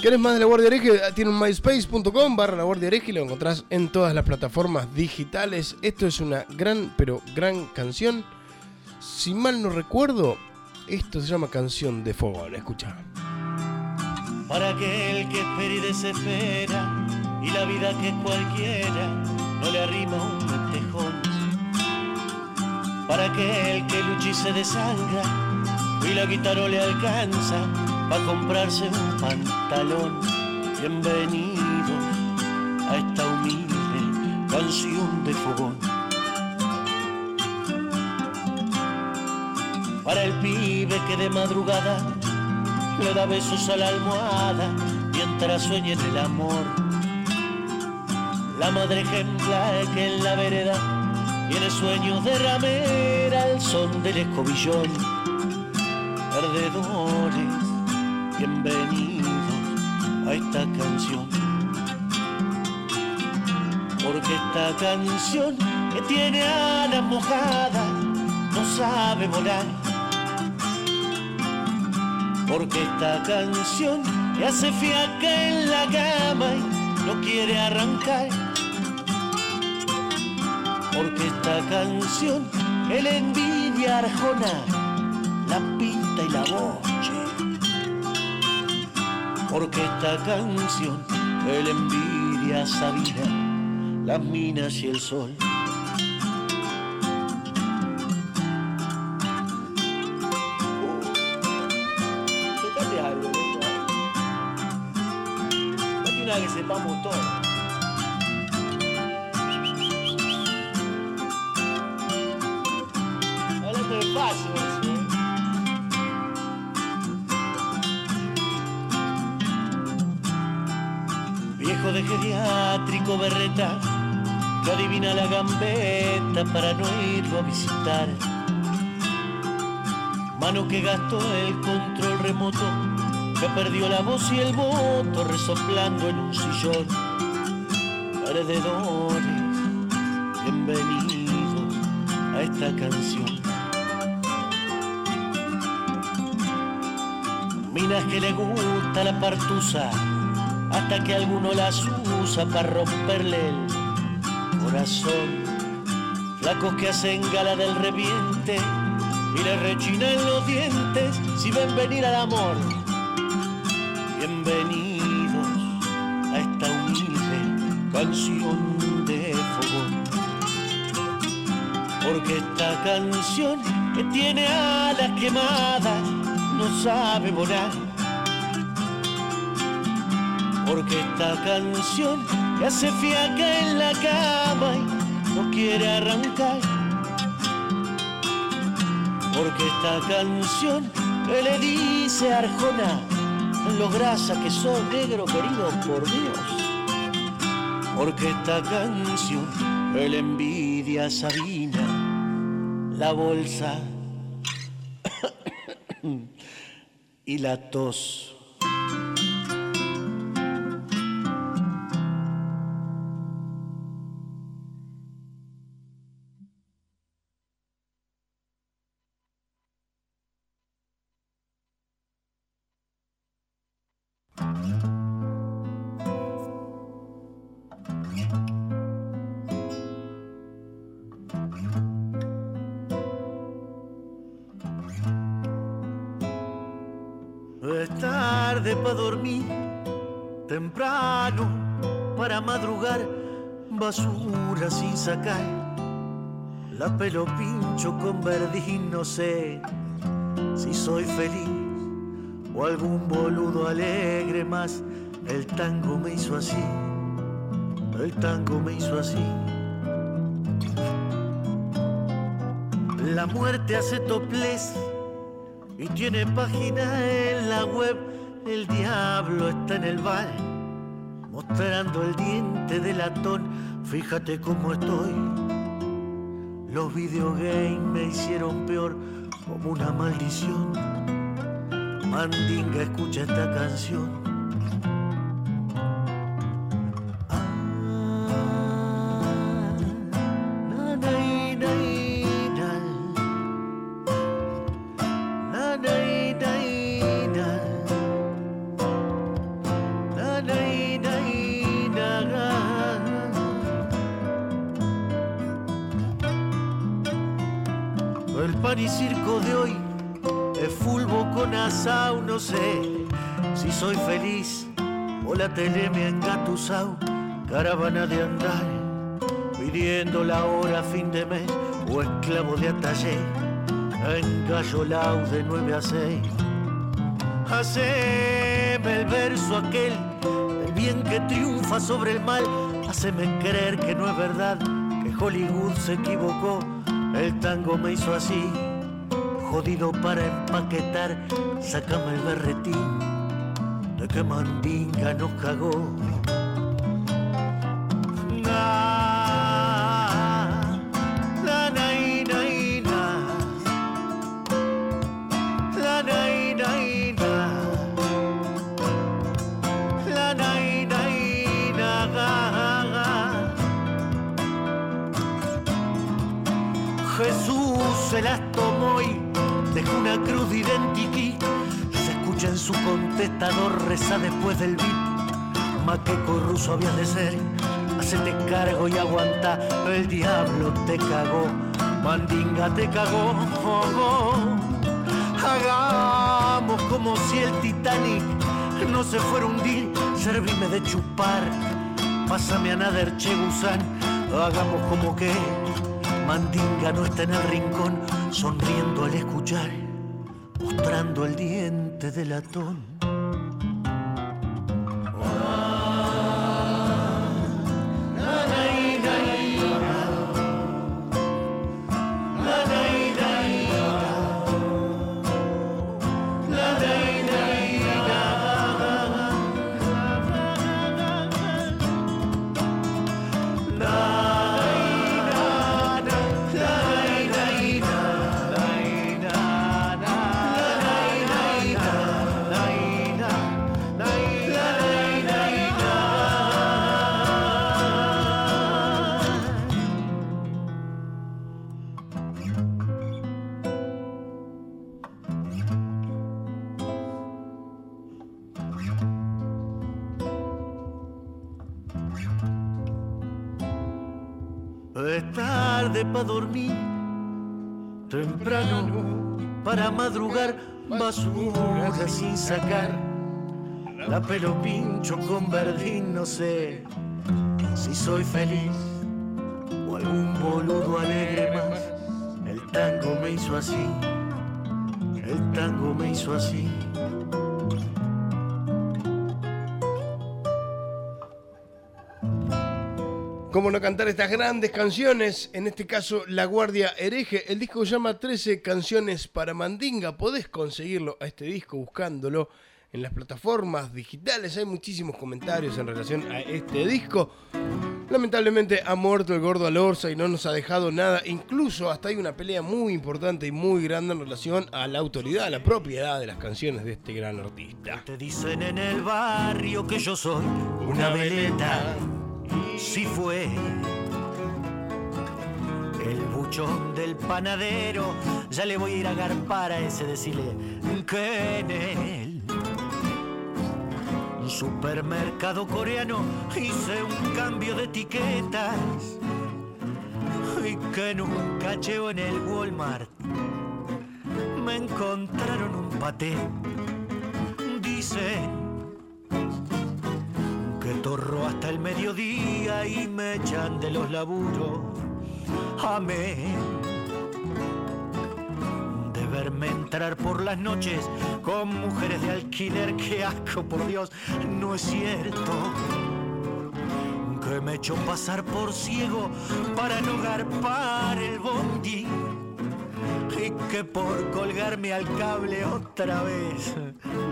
¿Querés más de La Guardia Hereje? Tiene un myspace.com barra La Guardia Hereje y lo encontrás en todas las plataformas digitales. Esto es una gran, pero gran canción. Si mal no recuerdo, esto se llama Canción de Fogón. Escucha. Para aquel que espera y desespera y la vida que es cualquiera no le arrima un mantejón. Para aquel que lucha y se desangra y la guitarra le alcanza para comprarse un pantalón. Bienvenidos a esta humilde canción de fogón. Para el pibe que de madrugada le da besos a la almohada mientras sueña en el amor. La madre ejemplar que en la vereda tiene sueños de ramera al son del escobillón. Perdedores, bienvenidos a esta canción. Porque esta canción que tiene alas mojadas no sabe volar porque esta canción te hace fiaca en la cama y no quiere arrancar. Porque esta canción el envidia arjona, la pinta y la boche. Porque esta canción el envidia sabía las minas y el sol. Date una que sepamos todo. Hablando de paso, ¿eh? Viejo de geriátrico berreta, que adivina la gambeta para no irlo a visitar. Mano que gastó el control remoto, que perdió la voz y el voto resoplando en un sillón. Perdedores, bienvenidos a esta canción. Minas que le gusta la partusa, hasta que alguno las usa para romperle el corazón. Flacos que hacen gala del reviente y le rechinan los dientes si ven venir al amor. Bienvenidos a esta humilde canción de fogón. Porque esta canción que tiene alas quemadas no sabe volar. Porque esta canción que hace fiaca en la cama y no quiere arrancar. Porque esta canción que le dice a Arjona, lo grasa que sos negro querido por Dios. Porque esta canción le envidia Sabina, la bolsa y la tos. Sacar. La pelo pincho con verdín, no sé si soy feliz o algún boludo alegre más. El tango me hizo así, el tango me hizo así. La muerte hace toples y tiene página en la web. El diablo está en el bar, mostrando el diente de latón. Fíjate cómo estoy. Los videogames me hicieron peor, como una maldición. Mandinga, escucha esta canción. O la tele me ha engatusao, caravana de andar, pidiendo la hora a fin de mes o esclavo de atalle, engallolao de 9 a 6. Haceme el verso aquel, el bien que triunfa sobre el mal, haceme creer que no es verdad, que Hollywood se equivocó, el tango me hizo así, jodido para empaquetar, sácame el berretín, de que mandinga nos cagó. Después del beat. Maqueco ruso había de ser. Hacete cargo y aguanta, el diablo te cagó. Mandinga te cagó. Oh. Hagamos como si el Titanic no se fuera a hundir. Servime de chupar. Pásame a Nader Che Gusán. Hagamos como que Mandinga no está en el rincón, sonriendo al escuchar, mostrando el diente de latón. Basura sin sacar. La pelo pincho con verdín, no sé si soy feliz o algún boludo alegre más. tango me hizo así, el tango me hizo así. ¿Cómo no cantar estas grandes canciones? En este caso, La Guardia Hereje. El disco se llama 13 canciones para Mandinga. Podés conseguirlo a este disco buscándolo en las plataformas digitales. Hay muchísimos comentarios en relación a este disco. Lamentablemente ha muerto el gordo Alorza y no nos ha dejado nada. Incluso hasta hay una pelea muy importante y muy grande en relación a la autoridad, a la propiedad de las canciones de este gran artista. Te dicen en el barrio que yo soy una veleta. Si fue el buchón del panadero, ya le voy a ir a agarpar a ese decirle que en un supermercado coreano hice un cambio de etiquetas y que en un en el Walmart me encontraron un paté. Dicen que torro hasta el mediodía y me echan de los laburos. Amén. De verme entrar por las noches con mujeres de alquiler, que asco, por Dios, no es cierto. Que me echó pasar por ciego para no garpar el bondi. Y que por colgarme al cable otra vez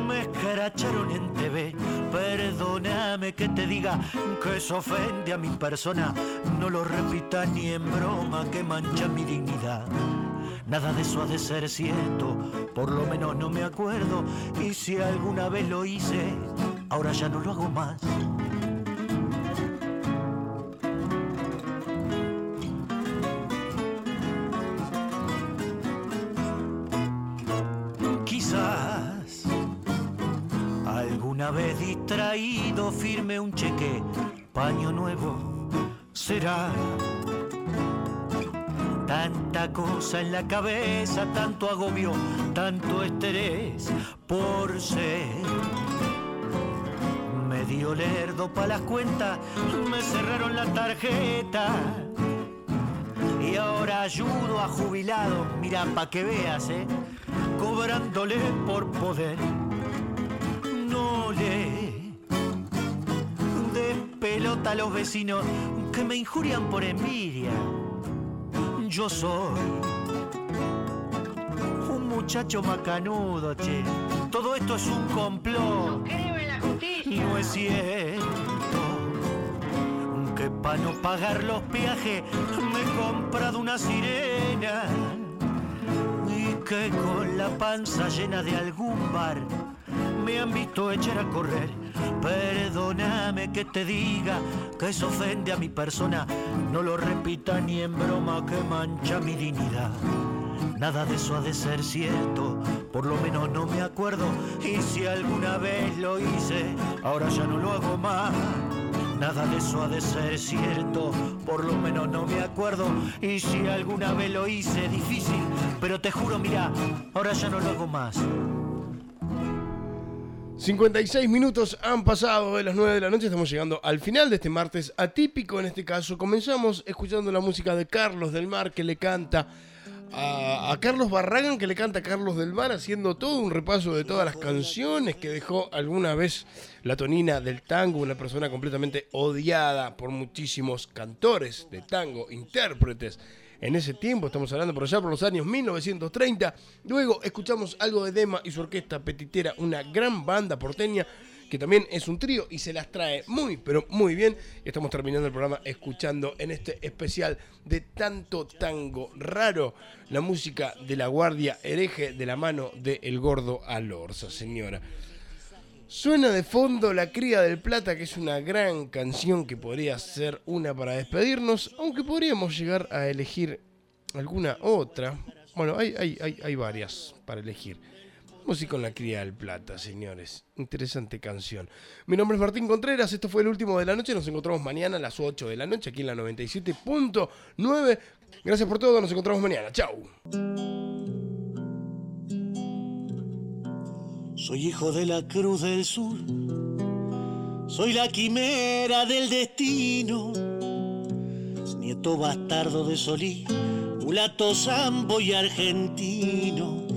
me escaracharon en TV. Perdóname que te diga que eso ofende a mi persona. No lo repita ni en broma que mancha mi dignidad. Nada de eso ha de ser cierto, por lo menos no me acuerdo. Y si alguna vez lo hice, ahora ya no lo hago más. Alguna vez distraído firme un cheque, paño nuevo, será. Tanta cosa en la cabeza, tanto agobio, tanto estrés por ser. Me dio lerdo pa' las cuentas, me cerraron la tarjeta. Y ahora ayudo a jubilados, mira pa' que veas, eh, cobrándole por poder. No des pelota a los vecinos que me injurian por envidia. Yo soy un muchacho macanudo, che. Todo esto es un complot. No es cierto que para no pagar los peajes me he comprado una sirena y que con la panza llena de algún bar me han visto echar a correr. Perdóname que te diga que eso ofende a mi persona, no lo repita ni en broma que mancha mi dignidad. Nada de eso ha de ser cierto, por lo menos no me acuerdo. Y si alguna vez lo hice, ahora ya no lo hago más. Nada de eso ha de ser cierto, por lo menos no me acuerdo. Y si alguna vez lo hice, difícil, pero te juro, mira, ahora ya no lo hago más. 56 minutos han pasado de las 9 de la noche, estamos llegando al final de este martes atípico en este caso. Comenzamos escuchando la música de Carlos del Mar que le canta a, a Carlos Barragán, que le canta a Carlos del Mar, haciendo todo un repaso de todas las canciones que dejó alguna vez la tonina del tango, una persona completamente odiada por muchísimos cantores de tango, intérpretes en ese tiempo, estamos hablando por allá por los años 1930. Luego escuchamos algo de Dema y su orquesta petitera, una gran banda porteña que también es un trío y se las trae muy, pero muy bien. Y estamos terminando el programa escuchando en este especial de tanto tango raro la música de la Guardia Hereje de la mano de El Gordo Alorza, señora. Suena de fondo La Cría del Plata, que es una gran canción que podría ser una para despedirnos, aunque podríamos llegar a elegir alguna otra. Bueno, hay, hay, hay, hay varias para elegir. Vamos a ir con La Cría del Plata, señores. Interesante canción. Mi nombre es Martín Contreras, esto fue el último de la noche. Nos encontramos mañana a las 8 de la noche aquí en la 97.9. Gracias por todo, nos encontramos mañana. Chau. Soy hijo de la Cruz del Sur. Soy la quimera del destino. Nieto bastardo de Solí, mulato, sambo y argentino.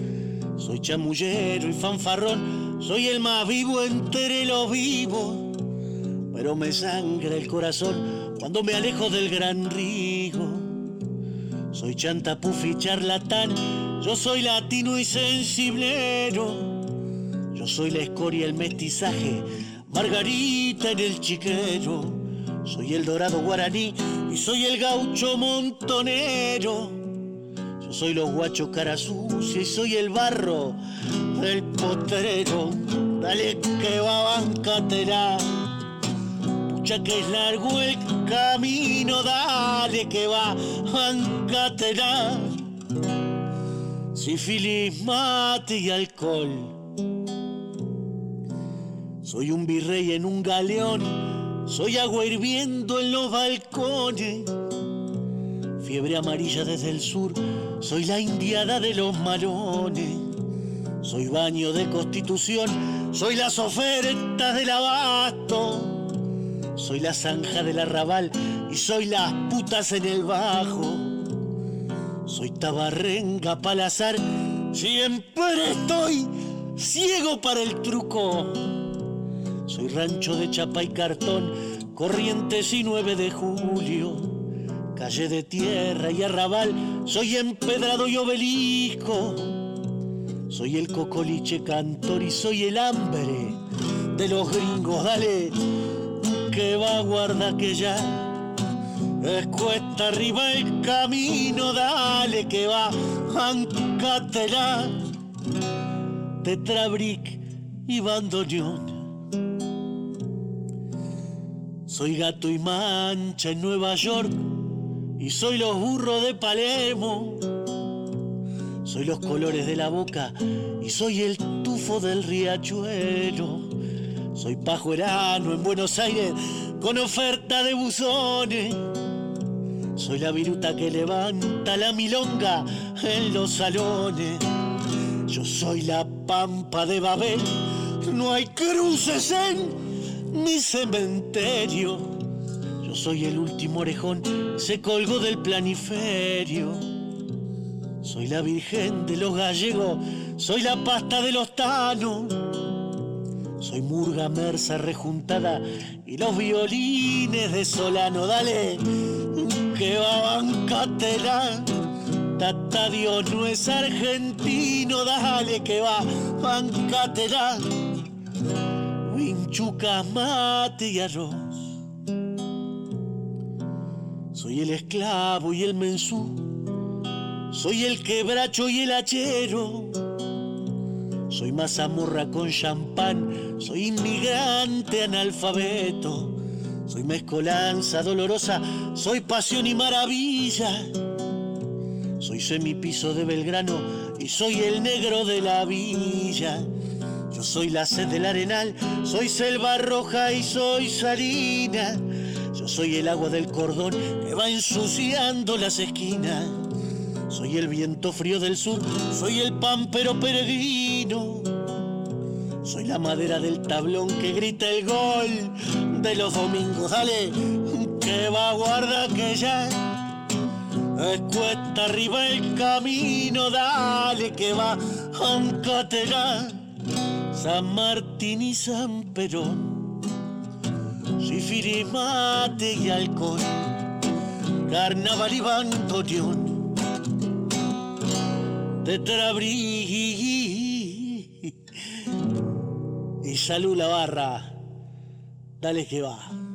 Soy chamullero y fanfarrón, soy el más vivo entre los vivos. Pero me sangra el corazón cuando me alejo del gran río. Soy chantapufi charlatán, yo soy latino y sensiblero. Yo soy la escoria, el mestizaje, Margarita en el chiquero. Soy el dorado guaraní y soy el gaucho montonero. Yo soy los guachos cara sucia y soy el barro del potrero. Dale que va, bancatera. Pucha que es largo el camino, dale que va, bancatera. Sífilis, mate y alcohol. Soy un virrey en un galeón, soy agua hirviendo en los balcones. Fiebre amarilla desde el sur, soy la indiada de los malones. Soy baño de constitución, soy las ofertas del abasto. Soy la zanja del arrabal y soy las putas en el bajo. Soy tabarrenga palazar, siempre estoy ciego para el truco. Soy rancho de chapa y cartón, corrientes y 9 de julio. Calle de tierra y arrabal, soy empedrado y obelisco. Soy el cocoliche cantor y soy el hambre de los gringos. Dale, que va guarda que ya es cuesta arriba el camino. Dale, que va, ancatela. Tetrabric y bandoneón. Soy gato y mancha en Nueva York y soy los burros de Palermo. Soy los colores de la boca y soy el tufo del riachuelo. Soy pajuerano en Buenos Aires con oferta de buzones. Soy la viruta que levanta la milonga en los salones. Yo soy la pampa de Babel. No hay cruces en mi cementerio. Yo soy el último orejón, se colgó del planiferio. Soy la virgen de los gallegos, soy la pasta de los tanos. Soy murga mersa rejuntada y los violines de Solano. Dale, que va bancatela. Tata Dios no es argentino, dale que va bancatela. Vinchuca, mate y arroz. Soy el esclavo y el mensú. Soy el quebracho y el hachero. Soy mazamorra con champán. Soy inmigrante analfabeto. Soy mezcolanza dolorosa. Soy pasión y maravilla. Soy semipiso de Belgrano y soy el negro de la villa. Yo soy la sed del arenal, soy selva roja y soy salina. Yo soy el agua del cordón que va ensuciando las esquinas. Soy el viento frío del sur, soy el pampero peregrino. Soy la madera del tablón que grita el gol de los domingos. Dale, que va guarda que ya es cuesta arriba el camino. Dale, que va, ancatela. San Martín y San Perón, mate y alcohol, carnaval y bandoneón, tetrabrí y salud la barra, dale que va.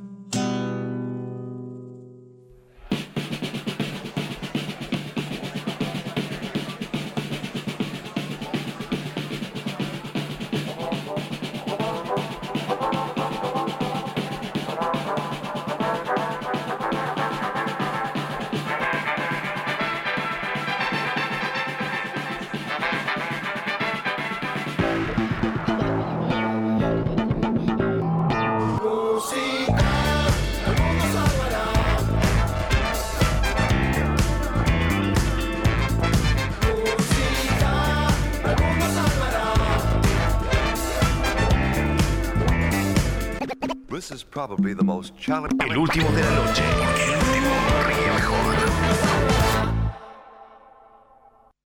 El último de la noche.